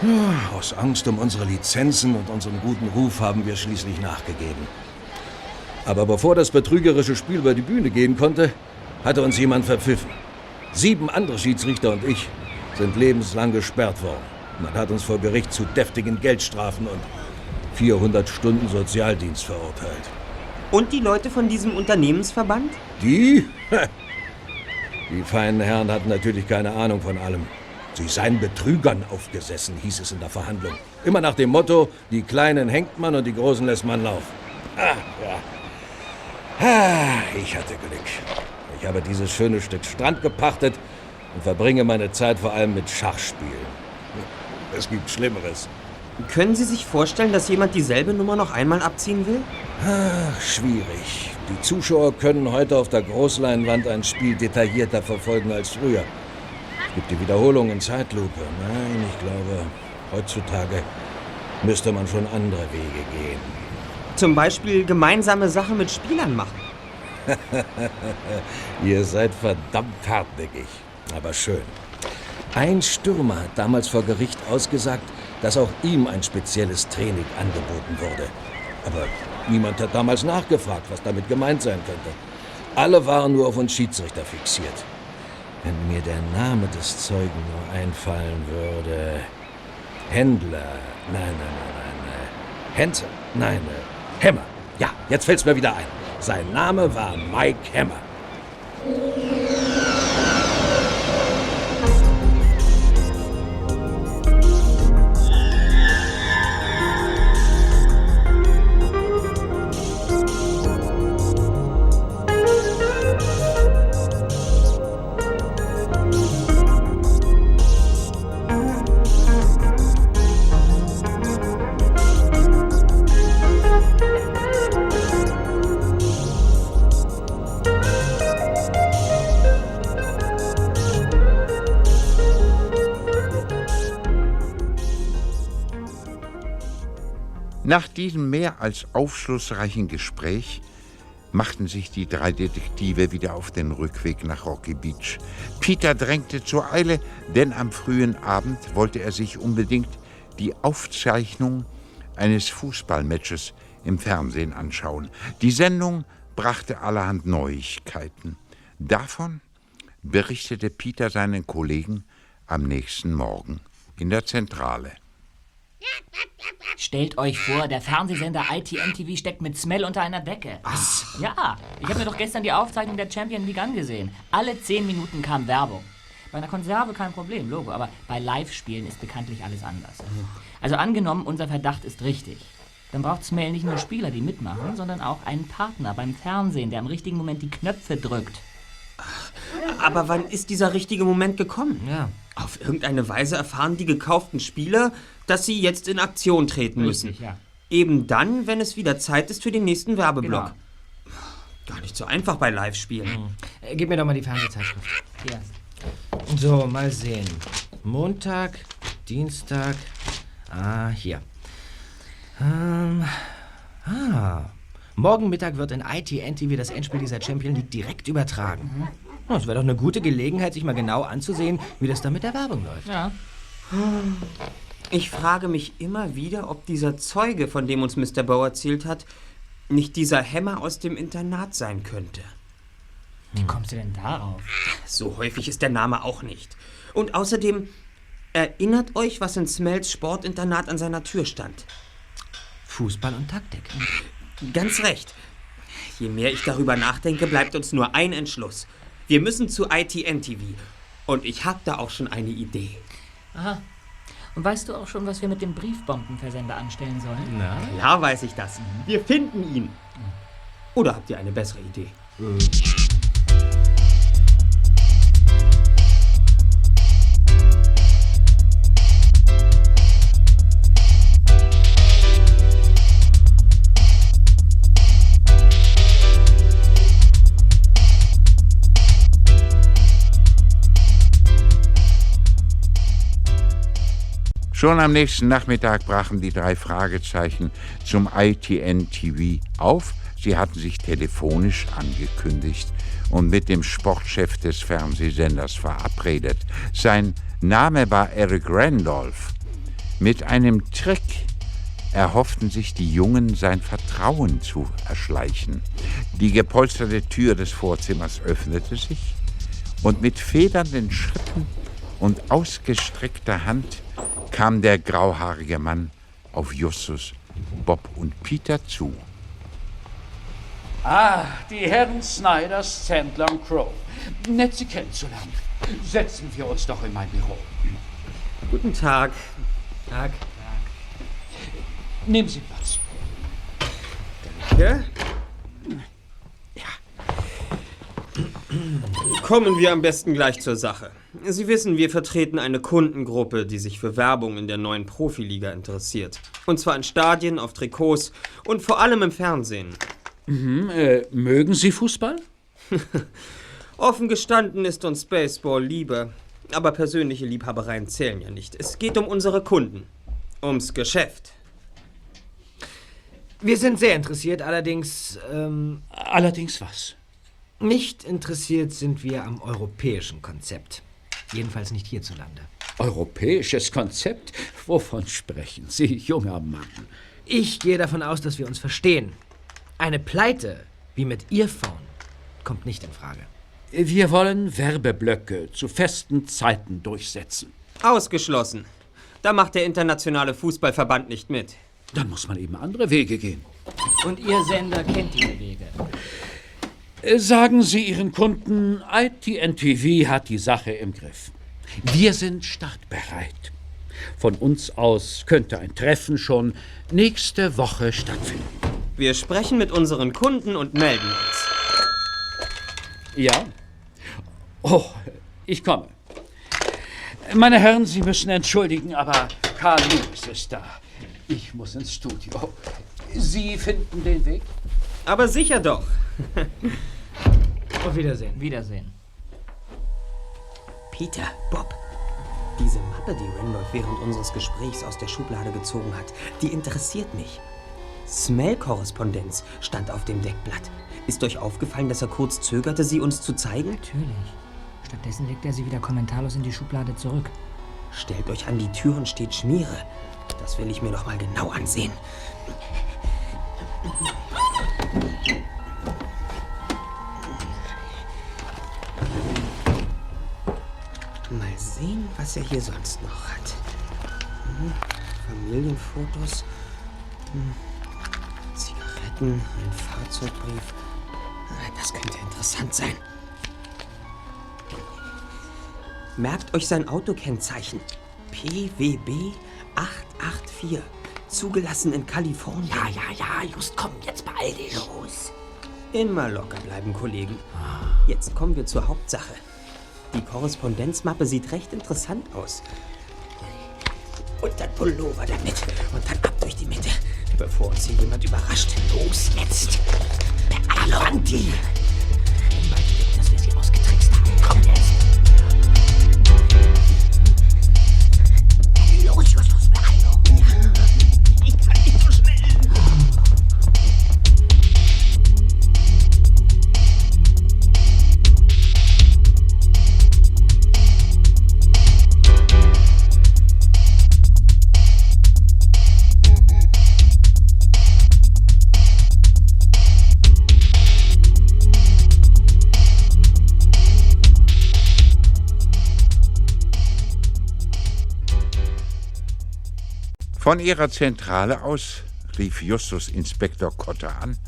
Ja, Aus Angst um unsere Lizenzen und unseren guten Ruf haben wir schließlich nachgegeben. Aber bevor das betrügerische Spiel über die Bühne gehen konnte, hatte uns jemand verpfiffen. Sieben andere Schiedsrichter und ich sind lebenslang gesperrt worden. Man hat uns vor Gericht zu deftigen Geldstrafen und 400 Stunden Sozialdienst verurteilt. Und die Leute von diesem Unternehmensverband? Die? Die feinen Herren hatten natürlich keine Ahnung von allem. Sie seien Betrügern aufgesessen, hieß es in der Verhandlung. Immer nach dem Motto, die Kleinen hängt man und die Großen lässt man laufen. Ah, ja. Ah, ich hatte Glück. Ich habe dieses schöne Stück Strand gepachtet und verbringe meine Zeit vor allem mit Schachspielen. Es gibt Schlimmeres. Können Sie sich vorstellen, dass jemand dieselbe Nummer noch einmal abziehen will? Ach, schwierig. Die Zuschauer können heute auf der Großleinwand ein Spiel detaillierter verfolgen als früher. Es gibt die Wiederholung in Zeitlupe. Nein, ich glaube, heutzutage müsste man schon andere Wege gehen. Zum Beispiel gemeinsame Sachen mit Spielern machen. Ihr seid verdammt hartnäckig, aber schön. Ein Stürmer hat damals vor Gericht ausgesagt, dass auch ihm ein spezielles Training angeboten wurde. Aber niemand hat damals nachgefragt, was damit gemeint sein könnte. Alle waren nur auf uns Schiedsrichter fixiert. Wenn mir der Name des Zeugen nur einfallen würde. Händler. Nein, nein, nein, nein. Henze. Nein, Hämmer. Ja, jetzt fällt's mir wieder ein. Sein Name war Mike Hämmer. Nach diesem mehr als aufschlussreichen Gespräch machten sich die drei Detektive wieder auf den Rückweg nach Rocky Beach. Peter drängte zur Eile, denn am frühen Abend wollte er sich unbedingt die Aufzeichnung eines Fußballmatches im Fernsehen anschauen. Die Sendung brachte allerhand Neuigkeiten. Davon berichtete Peter seinen Kollegen am nächsten Morgen in der Zentrale. Stellt euch vor, der Fernsehsender ITN-TV steckt mit Smell unter einer Decke. Was? Ja, ich habe mir doch gestern die Aufzeichnung der Champion League angesehen. Alle zehn Minuten kam Werbung. Bei einer Konserve kein Problem, Logo, aber bei Live-Spielen ist bekanntlich alles anders. Also angenommen, unser Verdacht ist richtig. Dann braucht Smell nicht nur Spieler, die mitmachen, sondern auch einen Partner beim Fernsehen, der im richtigen Moment die Knöpfe drückt. Aber wann ist dieser richtige Moment gekommen? Ja. Auf irgendeine Weise erfahren die gekauften Spieler, dass sie jetzt in Aktion treten müssen. Richtig, ja. Eben dann, wenn es wieder Zeit ist für den nächsten Werbeblock. Genau. Gar nicht so einfach bei Live-Spielen. Äh, Gib mir doch mal die Fernsehzeitschrift. Hier. So, mal sehen. Montag, Dienstag. Ah, hier. Ähm, Ah, morgen Mittag wird in ITN-TV das Endspiel dieser Champion League direkt übertragen. Das wäre doch eine gute Gelegenheit, sich mal genau anzusehen, wie das da mit der Werbung läuft. Ja. Ich frage mich immer wieder, ob dieser Zeuge, von dem uns Mr. Bow erzählt hat, nicht dieser Hämmer aus dem Internat sein könnte. Wie kommst du denn darauf? So häufig ist der Name auch nicht. Und außerdem, erinnert euch, was in Smells Sportinternat an seiner Tür stand? Fußball und Taktik. Ganz recht. Je mehr ich darüber nachdenke, bleibt uns nur ein Entschluss. Wir müssen zu ITN TV. Und ich habe da auch schon eine Idee. Aha. Und weißt du auch schon, was wir mit dem Briefbombenversender anstellen sollen? Na? Klar weiß ich das. Wir finden ihn. Oder habt ihr eine bessere Idee? Schon am nächsten Nachmittag brachen die drei Fragezeichen zum ITN TV auf. Sie hatten sich telefonisch angekündigt und mit dem Sportchef des Fernsehsenders verabredet. Sein Name war Eric Randolph. Mit einem Trick erhofften sich die Jungen, sein Vertrauen zu erschleichen. Die gepolsterte Tür des Vorzimmers öffnete sich und mit federnden Schritten und ausgestreckter Hand kam der grauhaarige Mann auf Justus, Bob und Peter zu. Ah, die Herren Snyders, Sandler und Crow. Nett, Sie kennenzulernen. Setzen wir uns doch in mein Büro. Guten Tag. Tag. Nehmen Sie Platz. Ja? Kommen wir am besten gleich zur Sache. Sie wissen, wir vertreten eine Kundengruppe, die sich für Werbung in der neuen Profiliga interessiert. Und zwar in Stadien, auf Trikots und vor allem im Fernsehen. Mhm, äh, mögen Sie Fußball? Offen gestanden ist uns Baseball lieber. Aber persönliche Liebhabereien zählen ja nicht. Es geht um unsere Kunden. Ums Geschäft. Wir sind sehr interessiert, allerdings. Ähm, allerdings was? Nicht interessiert sind wir am europäischen Konzept. Jedenfalls nicht hierzulande. Europäisches Konzept? Wovon sprechen Sie, junger Mann? Ich gehe davon aus, dass wir uns verstehen. Eine Pleite, wie mit Earphone, kommt nicht in Frage. Wir wollen Werbeblöcke zu festen Zeiten durchsetzen. Ausgeschlossen. Da macht der internationale Fußballverband nicht mit. Dann muss man eben andere Wege gehen. Und Ihr Sender kennt diese Wege. Äh, Sagen Sie Ihren Kunden, ITN TV hat die Sache im Griff. Wir sind startbereit. Von uns aus könnte ein Treffen schon nächste Woche stattfinden. Wir sprechen mit unseren Kunden und melden uns. Ja? Oh, ich komme. Meine Herren, Sie müssen entschuldigen, aber Karl Lewis ist da. Ich muss ins Studio. Sie finden den Weg? Aber sicher doch. Auf Wiedersehen. Wiedersehen. Peter, Bob, diese Mappe, die Randolph während unseres Gesprächs aus der Schublade gezogen hat, die interessiert mich. Smell-Korrespondenz stand auf dem Deckblatt. Ist euch aufgefallen, dass er kurz zögerte, sie uns zu zeigen? Natürlich. Stattdessen legt er sie wieder kommentarlos in die Schublade zurück. Stellt euch an die Tür und steht Schmiere. Das will ich mir doch mal genau ansehen. Sehen, was er hier sonst noch hat. Hm, Familienfotos, hm, Zigaretten, ein Fahrzeugbrief. Ah, Das könnte interessant sein. Merkt euch sein Autokennzeichen. PWB 884. Zugelassen in Kalifornien. Ja, ja, ja, just komm, jetzt beeil dich. Los. Immer locker bleiben, Kollegen. Jetzt kommen wir zur Hauptsache. Die Korrespondenzmappe sieht recht interessant aus. Und dann Pullover damit. Und dann ab durch die Mitte, bevor uns hier jemand überrascht. Los jetzt! Beeilung! Von ihrer Zentrale aus rief Justus Inspektor Cotter an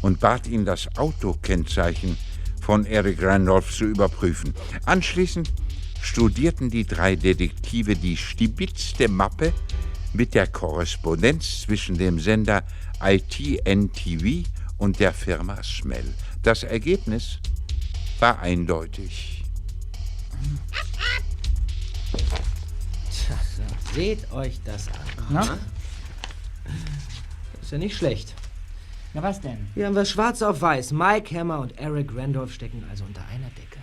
und bat ihn, das Autokennzeichen von Eric Randolph zu überprüfen. Anschließend studierten die drei Detektive die stibitzte Mappe mit der Korrespondenz zwischen dem Sender ITN-TV und der Firma Smell. Das Ergebnis war eindeutig. Tja, so, seht euch das an. Na? Ist ja nicht schlecht. Na was denn? Hier haben wir schwarz auf weiß. Mike Hammer und Eric Randolph stecken also unter einer Decke.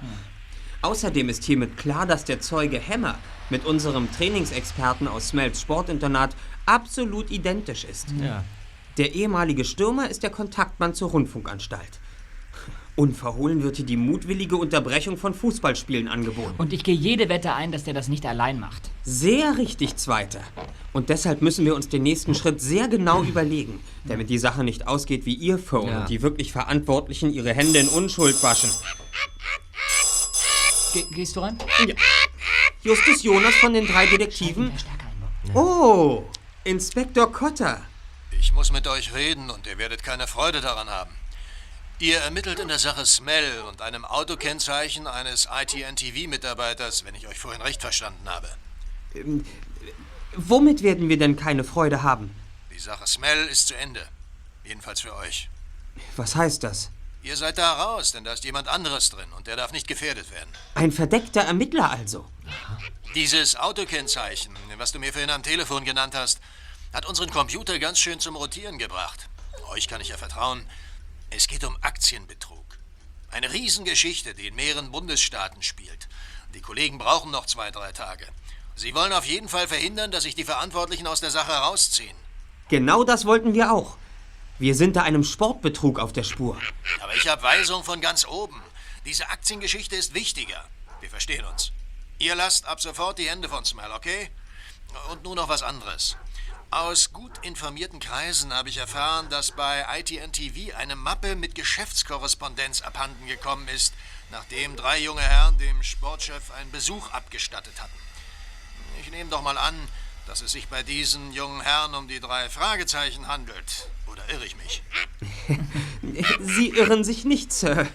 Außerdem ist hiermit klar, dass der Zeuge Hammer mit unserem Trainingsexperten aus Smells Sportinternat absolut identisch ist. Ja. Der ehemalige Stürmer ist der Kontaktmann zur Rundfunkanstalt. Unverhohlen wird hier die mutwillige Unterbrechung von Fußballspielen angeboten. Und ich gehe jede Wette ein, dass der das nicht allein macht. Sehr richtig, Zweiter. Und deshalb müssen wir uns den nächsten Schritt sehr genau überlegen, damit die Sache nicht ausgeht wie ihr Phone Ja. und die wirklich Verantwortlichen ihre Hände in Unschuld waschen. Ge gehst du rein? Ja. Justus Jonas von den drei Detektiven? Oh, Inspektor Cotter. Ich muss mit euch reden und ihr werdet keine Freude daran haben. Ihr ermittelt in der Sache Smell und einem Autokennzeichen eines ITN-TV-Mitarbeiters, wenn ich euch vorhin recht verstanden habe. Ähm, womit werden wir denn keine Freude haben? Die Sache Smell ist zu Ende. Jedenfalls für euch. Was heißt das? Ihr seid da raus, denn da ist jemand anderes drin und der darf nicht gefährdet werden. Ein verdeckter Ermittler also. Dieses Autokennzeichen, was du mir vorhin am Telefon genannt hast, hat unseren Computer ganz schön zum Rotieren gebracht. Euch kann ich ja vertrauen. Es geht um Aktienbetrug. Eine Riesengeschichte, die in mehreren Bundesstaaten spielt. Die Kollegen brauchen noch zwei, drei Tage. Sie wollen auf jeden Fall verhindern, dass sich die Verantwortlichen aus der Sache herausziehen. Genau das wollten wir auch. Wir sind da einem Sportbetrug auf der Spur. Aber ich habe Weisung von ganz oben. Diese Aktiengeschichte ist wichtiger. Wir verstehen uns. Ihr lasst ab sofort die Hände von Smell, okay? Und nun noch was anderes. Aus gut informierten Kreisen habe ich erfahren, dass bei ITN TV eine Mappe mit Geschäftskorrespondenz abhanden gekommen ist, nachdem drei junge Herren dem Sportchef einen Besuch abgestattet hatten. Ich nehme doch mal an, dass es sich bei diesen jungen Herren um die drei Fragezeichen handelt. Oder irre ich mich? Sie irren sich nicht, Sir.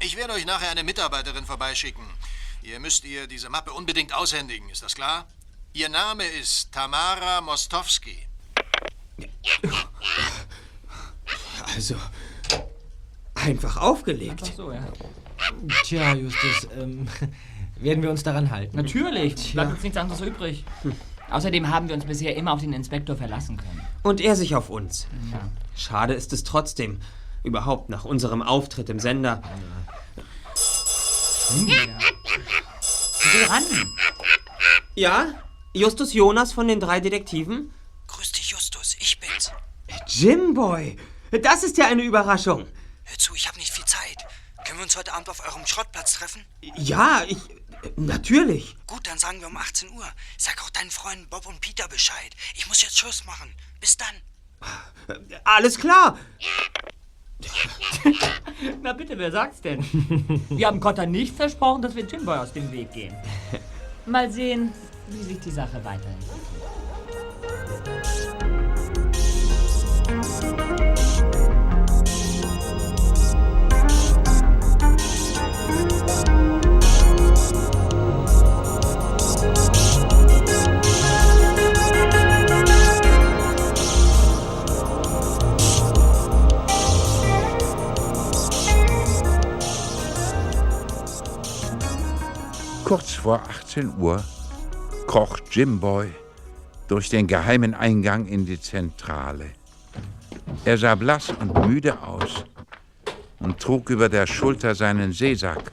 Ich werde euch nachher eine Mitarbeiterin vorbeischicken. Ihr müsst ihr diese Mappe unbedingt aushändigen, ist das klar? Ihr Name ist Tamara Mostowski. Also, einfach aufgelegt. Ach so, ja. Tja, Justus, ähm, werden wir uns daran halten? Natürlich, bleibt uns nichts anderes übrig. Außerdem haben wir uns bisher immer auf den Inspektor verlassen können. Und er sich auf uns. Ja. Schade ist es trotzdem. Überhaupt nach unserem Auftritt im Sender. Geh ran! Ja? Justus Jonas von den drei Detektiven? Grüß dich, Justus, ich bin's. Jimboy! Das ist ja eine Überraschung. Hör zu, ich habe nicht viel Zeit. Können wir uns heute Abend auf eurem Schrottplatz treffen? Ja, ich. Natürlich. Gut, dann sagen wir um 18 Uhr. Sag auch deinen Freunden Bob und Peter Bescheid. Ich muss jetzt Schluss machen. Bis dann. Alles klar. Na bitte, wer sagt's denn? Wir haben Cotta nicht versprochen, dass wir Jimboy aus dem Weg gehen. Mal sehen, wie sich die Sache weiterentwickelt. Kurz vor 18 Uhr kroch Jimboy durch den geheimen Eingang in die Zentrale. Er sah blass und müde aus und trug über der Schulter seinen Seesack.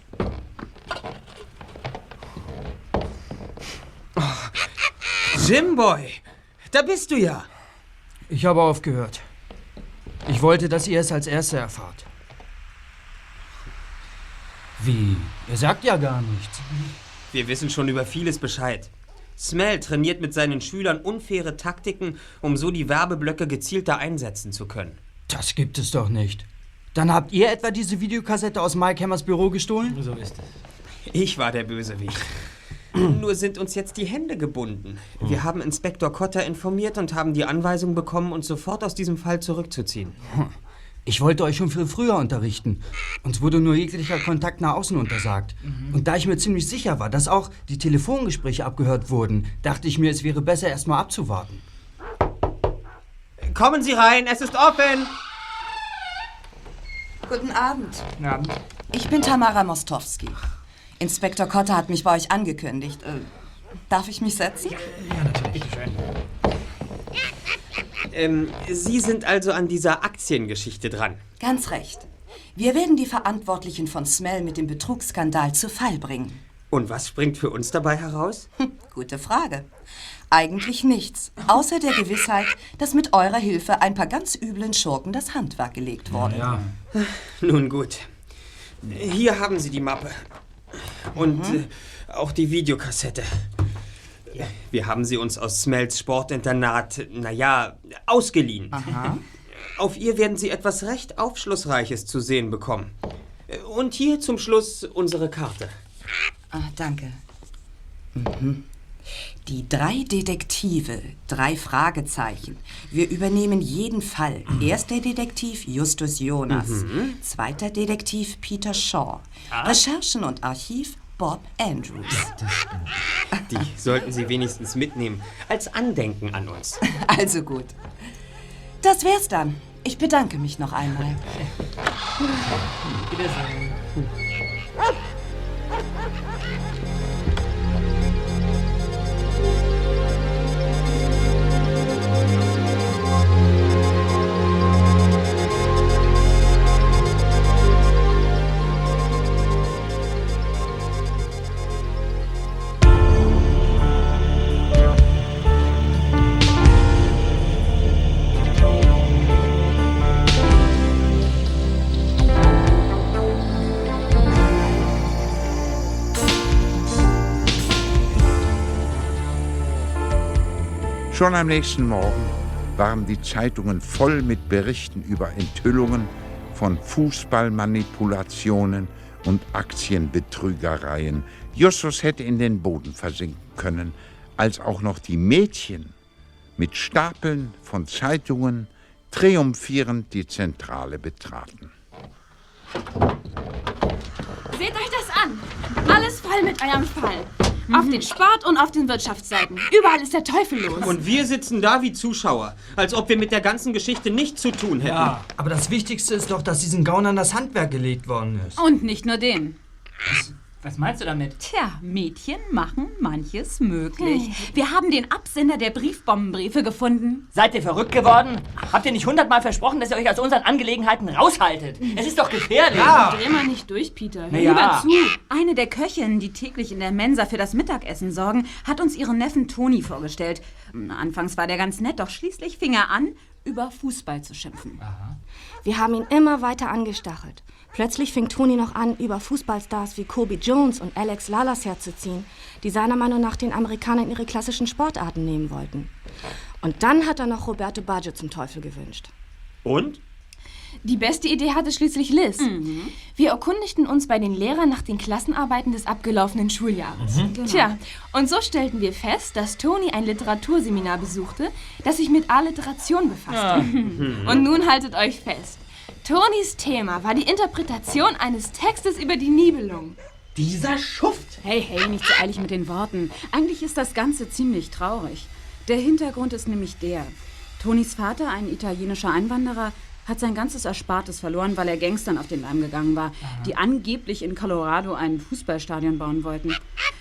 Jimboy! Da bist du ja. Ich habe aufgehört. Ich wollte, dass ihr es als Erste erfahrt. Wie? Ihr sagt ja gar nichts. Wir wissen schon über vieles Bescheid. Smell trainiert mit seinen Schülern unfaire Taktiken, um so die Werbeblöcke gezielter einsetzen zu können. Das gibt es doch nicht. Dann habt ihr etwa diese Videokassette aus Mike Hammers Büro gestohlen? So ist es. Ich war der Bösewicht. Nur sind uns jetzt die Hände gebunden. Wir haben Inspektor Cotter informiert und haben die Anweisung bekommen, uns sofort aus diesem Fall zurückzuziehen. Ich wollte euch schon viel früher unterrichten. Uns wurde nur jeglicher Kontakt nach außen untersagt. Und da ich mir ziemlich sicher war, dass auch die Telefongespräche abgehört wurden, dachte ich mir, es wäre besser, erstmal abzuwarten. Kommen Sie rein, es ist offen! Guten Abend. Guten Abend. Ich bin Tamara Mostowski. Inspektor Kotter hat mich bei euch angekündigt. Äh, darf ich mich setzen? Ähm, Sie sind also an dieser Aktiengeschichte dran. Ganz recht. Wir werden die Verantwortlichen von Smell mit dem Betrugsskandal zu Fall bringen. Und was springt für uns dabei heraus? Gute Frage. Eigentlich nichts, außer der Gewissheit, dass mit eurer Hilfe ein paar ganz üblen Schurken das Handwerk gelegt wurde. Nun gut. Hier haben Sie die Mappe. Und Mhm. äh, auch die Videokassette. Wir haben sie uns aus Smells Sportinternat, naja, ausgeliehen. Aha. Auf ihr werden Sie etwas recht Aufschlussreiches zu sehen bekommen. Und hier zum Schluss unsere Karte. Ah, danke. Mhm. Die drei Detektive, drei Fragezeichen. Wir übernehmen jeden Fall. Erster Detektiv Justus Jonas. Mhm. Zweiter Detektiv Peter Shaw. Ah. Recherchen und Archiv Bob Andrews. Die sollten Sie wenigstens mitnehmen, als Andenken an uns. Also gut. Das wär's dann. Ich bedanke mich noch einmal. Schon am nächsten Morgen waren die Zeitungen voll mit Berichten über Enthüllungen von Fußballmanipulationen und Aktienbetrügereien. Justus hätte in den Boden versinken können, als auch noch die Mädchen mit Stapeln von Zeitungen triumphierend die Zentrale betraten. Seht euch das an. Alles voll mit eurem Fall. Auf den Sport- und auf den Wirtschaftsseiten. Überall ist der Teufel los. Und wir sitzen da wie Zuschauer, als ob wir mit der ganzen Geschichte nichts zu tun hätten. Ja, aber das Wichtigste ist doch, dass diesen Gaunern das Handwerk gelegt worden ist. Und nicht nur den. Was meinst du damit? Tja, Mädchen machen manches möglich. Wir haben den Absender der Briefbombenbriefe gefunden. Seid ihr verrückt geworden? Habt ihr nicht hundertmal versprochen, dass ihr euch aus unseren Angelegenheiten raushaltet? Es ist doch gefährlich. Dreh mal nicht durch, Peter. Hör ja. lieber zu. Eine der Köchinnen, die täglich in der Mensa für das Mittagessen sorgen, hat uns ihren Neffen Toni vorgestellt. Anfangs war der ganz nett, doch schließlich fing er an, über Fußball zu schimpfen. Wir haben ihn immer weiter angestachelt. Plötzlich fing Toni noch an, über Fußballstars wie Kobe Jones und Alex Lalas herzuziehen, die seiner Meinung nach den Amerikanern ihre klassischen Sportarten nehmen wollten. Und dann hat er noch Roberto Baggio zum Teufel gewünscht. Und? Die beste Idee hatte schließlich Liz. Mhm. Wir erkundigten uns bei den Lehrern nach den Klassenarbeiten des abgelaufenen Schuljahres. Mhm. Genau. Tja, und so stellten wir fest, dass Toni ein Literaturseminar besuchte, das sich mit Alliteration befasste. Ah. Und nun haltet euch fest. Tonis Thema war die Interpretation eines Textes über die Nibelung. Dieser Schuft! Hey, hey, nicht so eilig mit den Worten. Eigentlich ist das Ganze ziemlich traurig. Der Hintergrund ist nämlich der. Tonis Vater, ein italienischer Einwanderer, hat sein ganzes Erspartes verloren, weil er Gangstern auf den Leim gegangen war, die angeblich in Colorado ein Fußballstadion bauen wollten.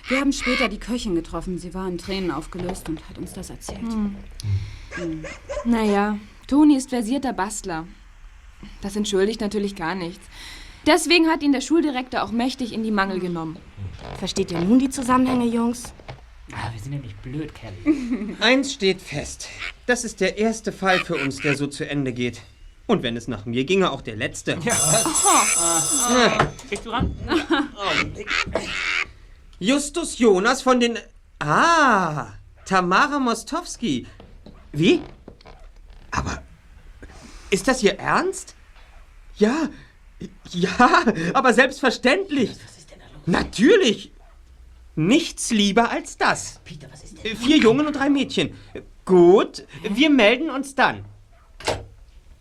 Wir haben später die Köchin getroffen. Sie war in Tränen aufgelöst und hat uns das erzählt. Hm. Hm. Naja, Toni ist versierter Bastler. Das entschuldigt natürlich gar nichts. Deswegen hat ihn der Schuldirektor auch mächtig in die Mangel genommen. Versteht ihr nun die Zusammenhänge, Jungs? Ah, wir sind ja nicht blöd, Kelly. Eins steht fest. Das ist der erste Fall für uns, der so zu Ende geht. Und wenn es nach mir ginge, auch der letzte. Ja. Kriegst du ran? Justus Jonas von den. Ah, Tamara Mostowski. Wie? Aber ist das Ihr Ernst? Ja, ja, aber selbstverständlich. Natürlich. Nichts lieber als das. Peter, was ist denn? Vier Jungen und drei Mädchen. Gut, wir melden uns dann.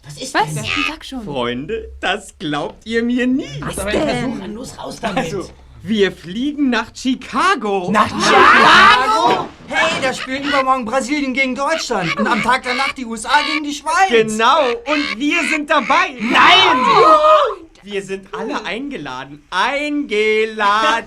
Was ist Was? denn? Sag schon. Freunde, das glaubt ihr mir nie. Was aber ein Versuch an, los raus damit. Also, wir fliegen nach Chicago. Nach Chicago? Hey, da spielt übermorgen Brasilien gegen Deutschland und am Tag danach die USA gegen die Schweiz. Genau, und wir sind dabei. Nein! Wir sind alle eingeladen. Eingeladen.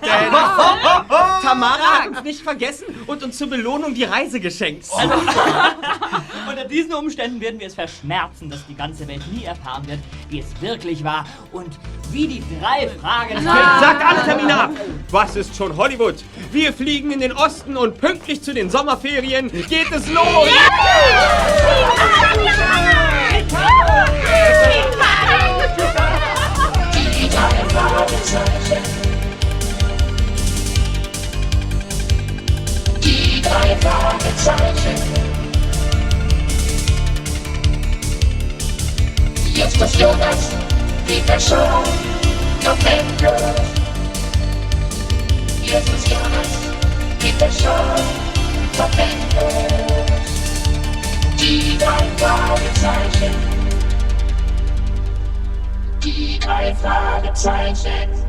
Tamara hat uns nicht vergessen und uns zur Belohnung die Reise geschenkt. Also, unter diesen Umständen werden wir es verschmerzen, dass die ganze Welt nie erfahren wird, wie es wirklich war und wie die drei Fragen... Sagt alle Termine ab. Was ist schon Hollywood? Wir fliegen in den Osten und pünktlich zu den Sommerferien geht es los. Die Jetzt ist Jonas, Peter Show, noch endlos. Jetzt ist Jonas, Peter Show, noch endlos. Die drei Fragezeichen. Die drei Fragezeichen.